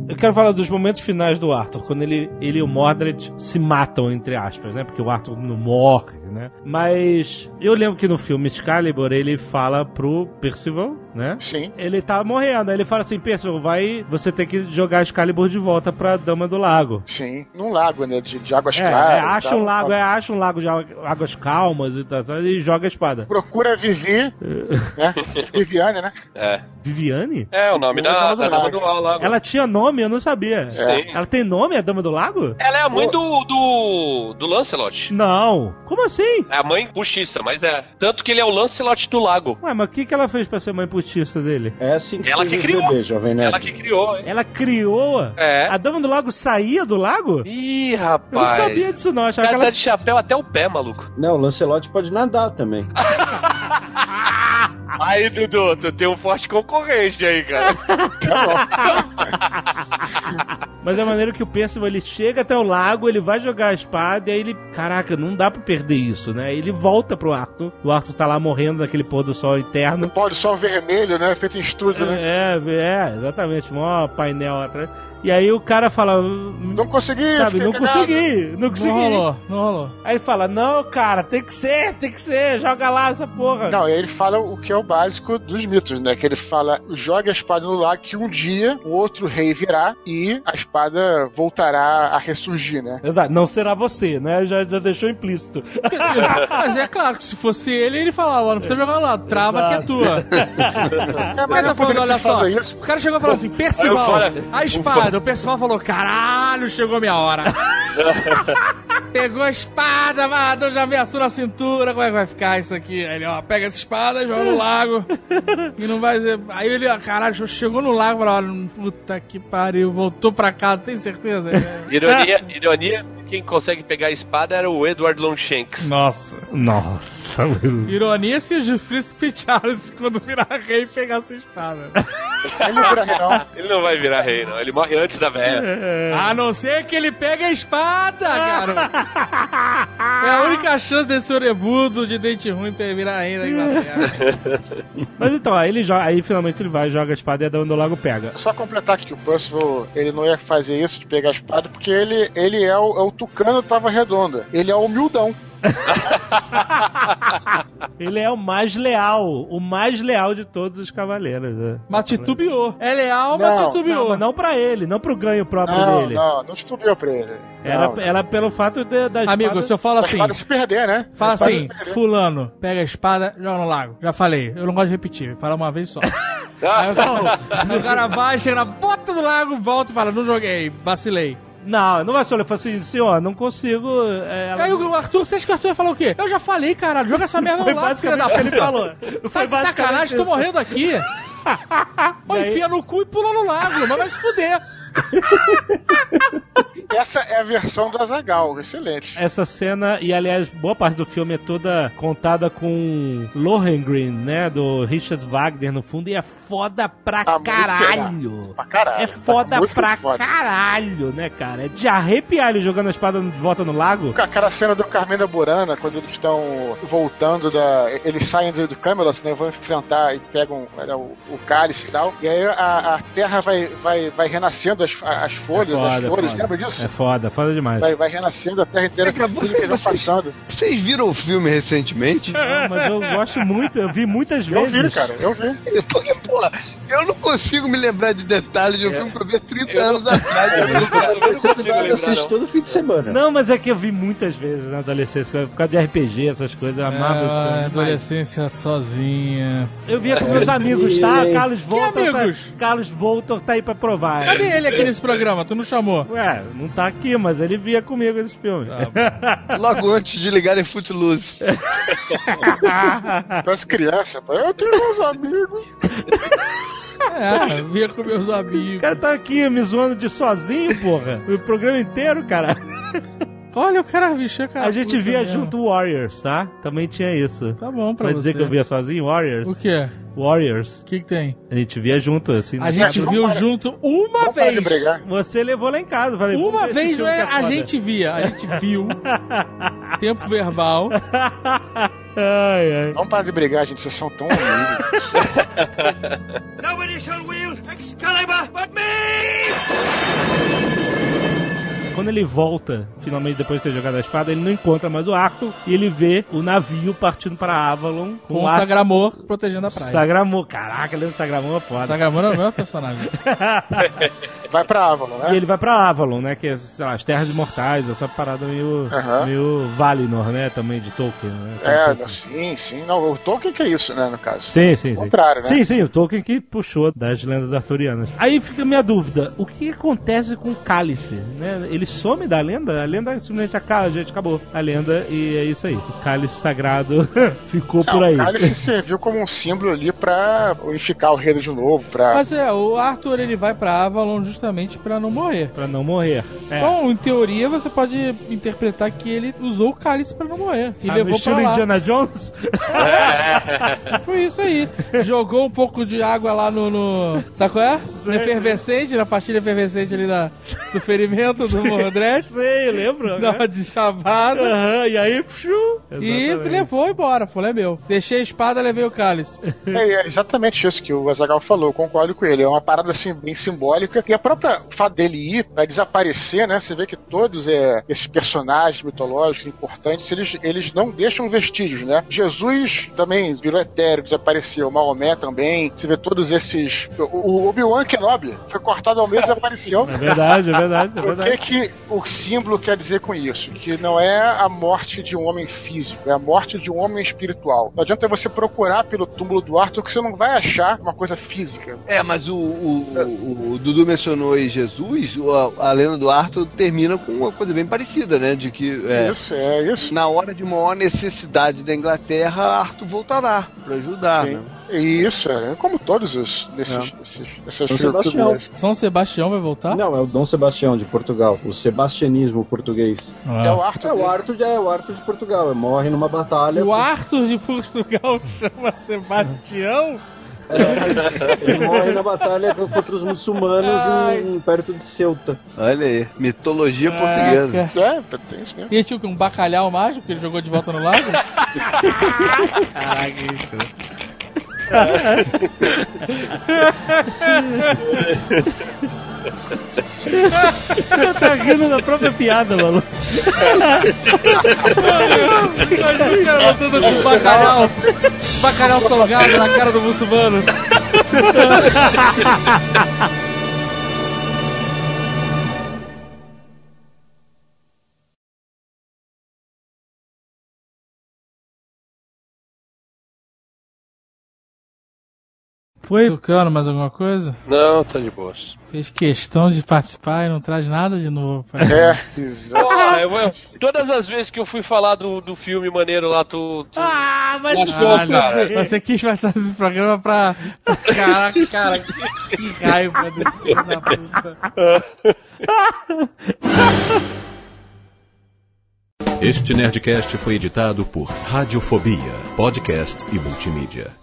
Eu quero falar dos momentos finais do Arthur, quando ele, ele e o Mordred se matam, entre aspas, né? Porque o Arthur não morre, né? Mas eu lembro que no filme Excalibur ele fala pro Percival, né? Sim. Ele tá morrendo, aí ele fala assim, Percival, vai, você tem que jogar Excalibur de volta pra Dama do Lago. Sim, num lago, né? De, de águas É, claras. é, acha um lago, é, acha um lago de águ- águas calmas e tal, e joga a espada. Procura Vivi, (laughs) né? Viviane, né? É. Viviane? É, o nome da, Dama do da Dama Lago. do Lago. Ela tinha nome, eu não sabia. Tem. Ela tem nome, a Dama do Lago? Ela é a mãe do, do, do Lancelot. Não. Como assim? É a mãe puxiça, mas é. Tanto que ele é o Lancelot do lago. Ué, mas o que, que ela fez pra ser mãe postiça dele? É assim que Ela que criou. bebê, Jovem Nerd. Ela que criou, hein? Ela criou? É. A Dama do Lago saía do lago? Ih, Eu não rapaz. sabia disso não, achava cara que tá ela... de chapéu até o pé, maluco. Não, o Lancelot pode nadar também. (laughs) Aí, Dudu, tu tem um forte concorrente aí, cara. (laughs) Mas é maneiro que o Percival, ele chega até o lago, ele vai jogar a espada e aí ele... Caraca, não dá pra perder isso, né? Ele volta pro Arthur. O Arthur tá lá morrendo naquele pôr do sol No eterno. pó do sol vermelho, né? Feito em estúdio, né? É, é, exatamente. Mó painel atrás. E aí o cara fala... Não consegui, Sabe, não cagado. consegui, não Não consegui. rolou, não rolou. Aí ele fala, não, cara, tem que ser, tem que ser, joga lá essa porra. Não, e aí ele fala o que é o básico dos mitos, né? Que ele fala: jogue a espada no lago que um dia o outro rei virá e a espada voltará a ressurgir, né? Exato, não será você, né? Já, já deixou implícito. (laughs) Mas é claro que se fosse ele, ele falava, não precisa jogar lá, trava que é tua. (laughs) É, O cara tá falando, olha só. isso. O cara chegou e falou assim: Percival, a espada. O Percival falou: caralho, chegou a minha hora. (laughs) Pegou a espada, amarrador, já ameaçou na cintura. Como é que vai ficar isso aqui? Aí ele, ó, pega essa espada, joga no lago. e não vai ser. Aí ele, ó, caralho, chegou no lago e falou: puta que pariu, voltou pra casa, tem certeza? Ironia, ironia, quem consegue pegar a espada era o Edward Longshanks. Nossa. Nossa, Ironia se o Príncipe Charles, quando virar rei, pegasse a espada. (laughs) Ele não vira rei, não. Ele não vai virar rei, não. Ele morre antes da velha. A não ser que ele pegue a espada, cara. (laughs) É a única chance desse orebudo de dente ruim pra virar rainha da Inglaterra? (laughs) Mas então, aí ele joga, aí finalmente ele vai, joga a espada e a dama do lago pega. Só completar aqui que o Percival, ele não ia fazer isso de pegar a espada, porque ele, ele é, o, é o tucano tava redonda. Ele é o humildão. (laughs) Ele é o mais leal, o mais leal de todos os cavaleiros. né? Mas titubeou. É leal, mas Não, titubeou. Não, mas não pra ele, não pro ganho próprio Não, dele. não, não titubeou pra ele. Era, não, era pelo fato de, da espada... Amigo, se eu falo assim, espada se perder, né? fala assim, fulano, pega a espada, joga no lago. Já falei, eu não gosto de repetir, fala uma vez só. (laughs) Aí eu falo, se o cara vai, chega na bota do lago, volta e fala, não joguei, vacilei. Não, não vai ser. Ele falou assim, senhor, não consigo... é, ela- Aí o Arthur, você acha que o Arthur ia falar o quê? Eu já falei, caralho, joga essa merda no lago, filha da puta. ele falou. Tá Foi de sacanagem, tô isso. morrendo aqui. (laughs) Ou enfia no cu e pula no lago, mas vai se fuder. (laughs) Essa é a versão do Azagal, excelente. Essa cena, e aliás, boa parte do filme é toda contada com Lohengrin, né? Do Richard Wagner no fundo, e é foda pra A é- caralho. Pra caralho. É foda A música pra é foda. caralho, né, cara? É de arrepiar ele jogando a espada de volta no lago. Aquela cena do Carmena Burana, quando eles estão voltando da. Eles saem do, do Camelot, né? Vão enfrentar e pegam olha, o, o cálice e tal. E aí a, a terra vai, vai, vai renascendo as, as folhas, é as foda, flores, foda. lembra disso? É foda, foda demais. Vai, vai renascendo a terra inteira, É, cara, você- que vão você- passando. Vocês viram o filme recentemente? Não, mas eu gosto muito, eu vi muitas Eu vezes. vi, cara, eu vi. Porque, porra, eu não consigo me lembrar de detalhes de um filme que eu vi há 30 anos atrás. Eu não consigo Eu lembrar, assisto não. todo fim de semana. Não, mas é que eu vi muitas vezes na adolescência, por causa de RPG, essas coisas, eu amava demais. adolescência sozinha. Eu via com meus amigos, tá? Carlos Voltor, amigos? Tá, Carlos Voltor tá aí pra provar. Cadê ele aqui nesse programa? Tu não chamou? Ué, não tá aqui, mas ele via comigo esse filme. (laughs) Logo antes de ligarem Footloose. (laughs) Parece criança, pô. Eu tenho meus amigos. É, via com meus O amigos. cara tá aqui me zoando de sozinho, porra. O programa inteiro, cara. Olha o cara, bicho, é cara. A gente via mesmo. junto Warriors, tá? Também tinha isso. Tá bom pra Vai você. dizer que eu via sozinho? Warriors? O quê? Warriors. O que que tem? A gente via junto, assim. A gente viu parar- junto uma de vez. Você levou lá em casa. Falei, Uma vez não é que a gente via, a gente viu. (laughs) Tempo verbal. Ai, ai. Vamos parar de brigar, gente. Vocês são tão amigos. (laughs) Quando ele volta, finalmente depois de ter jogado a espada, ele não encontra mais o Arthur e ele vê o navio partindo para Avalon Com o o Sagramor protegendo a praia. Sagramor. Caraca, lembra do Sagramor? é Foda. Sagramor é o meu personagem. (laughs) Vai pra Avalon, né? E ele vai pra Avalon, né? Que é, sei lá, as Terras Imortais, essa parada meio, Aham. meio Valinor, né? Também de Tolkien, né? É, Tolkien. não, sim, sim. Não, o Tolkien que é isso, né, no caso. Sim, sim, sim. contrário, né? Sim, sim, o Tolkien que puxou das lendas arturianas. Aí fica a minha dúvida: o que acontece com o cálice? Né? Ele some da lenda? A lenda simplesmente acaba, gente, acabou a lenda e é isso aí. O cálice sagrado (laughs) ficou Não, por aí. O cálice serviu como um símbolo ali pra unificar o reino de novo, pra... Mas é, o Arthur ele vai pra Avalon justamente pra não morrer. Pra não morrer. É. Então, em teoria, você pode interpretar que ele usou o cálice pra não morrer. E Ah, levou pra lá. Indiana Jones? Foi (laughs) isso aí. Jogou um pouco de água lá no. no sabe qual é? No efervescente, na pastilha efervescente ali da, do ferimento do Mordred. (laughs) Sei, lembro. Né? uma de chavada. Aham, e aí, pshu, E levou embora, falei, é meu. Deixei a espada, levei o cálice. (laughs) É, é exatamente isso que o Azagal falou, concordo com ele. É uma parada assim bem simbólica. E a própria fato dele ir pra desaparecer, né? Você vê que todos é, esses personagens mitológicos importantes, eles, eles não deixam vestígios, né? Jesus também virou etéreo, desapareceu. Maomé também. Você vê todos esses. O, o Obi-Wan Kenobi foi cortado ao meio e desapareceu. (laughs) É verdade, é verdade, é O que, verdade. Que o símbolo quer dizer com isso? Que não é a morte de um homem físico, é a morte de um homem espiritual. Não adianta você procurar pelo túmulo do Arthur que você não vai achar uma coisa física. É, mas o, o, o- o Dudu mencionou aí Jesus, a, a lenda do Arthur termina com uma coisa bem parecida, né? De que é, Isso, é isso. na hora de maior necessidade da Inglaterra, Arthur voltará pra ajudar, Sim. né? Isso, é como todos os desses, É. desses, essas São. Sebastião. São Sebastião vai voltar? Não, é o Dom Sebastião de Portugal, o sebastianismo português. Ah. É o Arthur. É o dele. Arthur, é o Arthur de Portugal, morre numa batalha. O Arthur de Portugal (laughs) chama Sebastião? Ele morre na batalha contra os muçulmanos em, perto de Ceuta. Olha aí, mitologia portuguesa. É, tem isso mesmo. E tinha o? Um bacalhau mágico que ele jogou de volta no lago? (laughs) Caraca, isso. (laughs) tá rindo da própria piada, mano. Imagina o cara botando com bacalhau, bacalhau salgado na cara do muçulmano. (laughs) Foi? Tucano, mais alguma coisa? Não, tá de boa. Fez questão de participar e não traz nada de novo. É, exato. Eu- todas as vezes que eu fui falar do, do filme maneiro lá, tu. tu... Ah, mas cara. Você quis passar esse programa pra. Caraca, (laughs) cara, que, que raiva desse filho da puta. Este Nerdcast foi editado por Radiofobia, podcast e multimídia.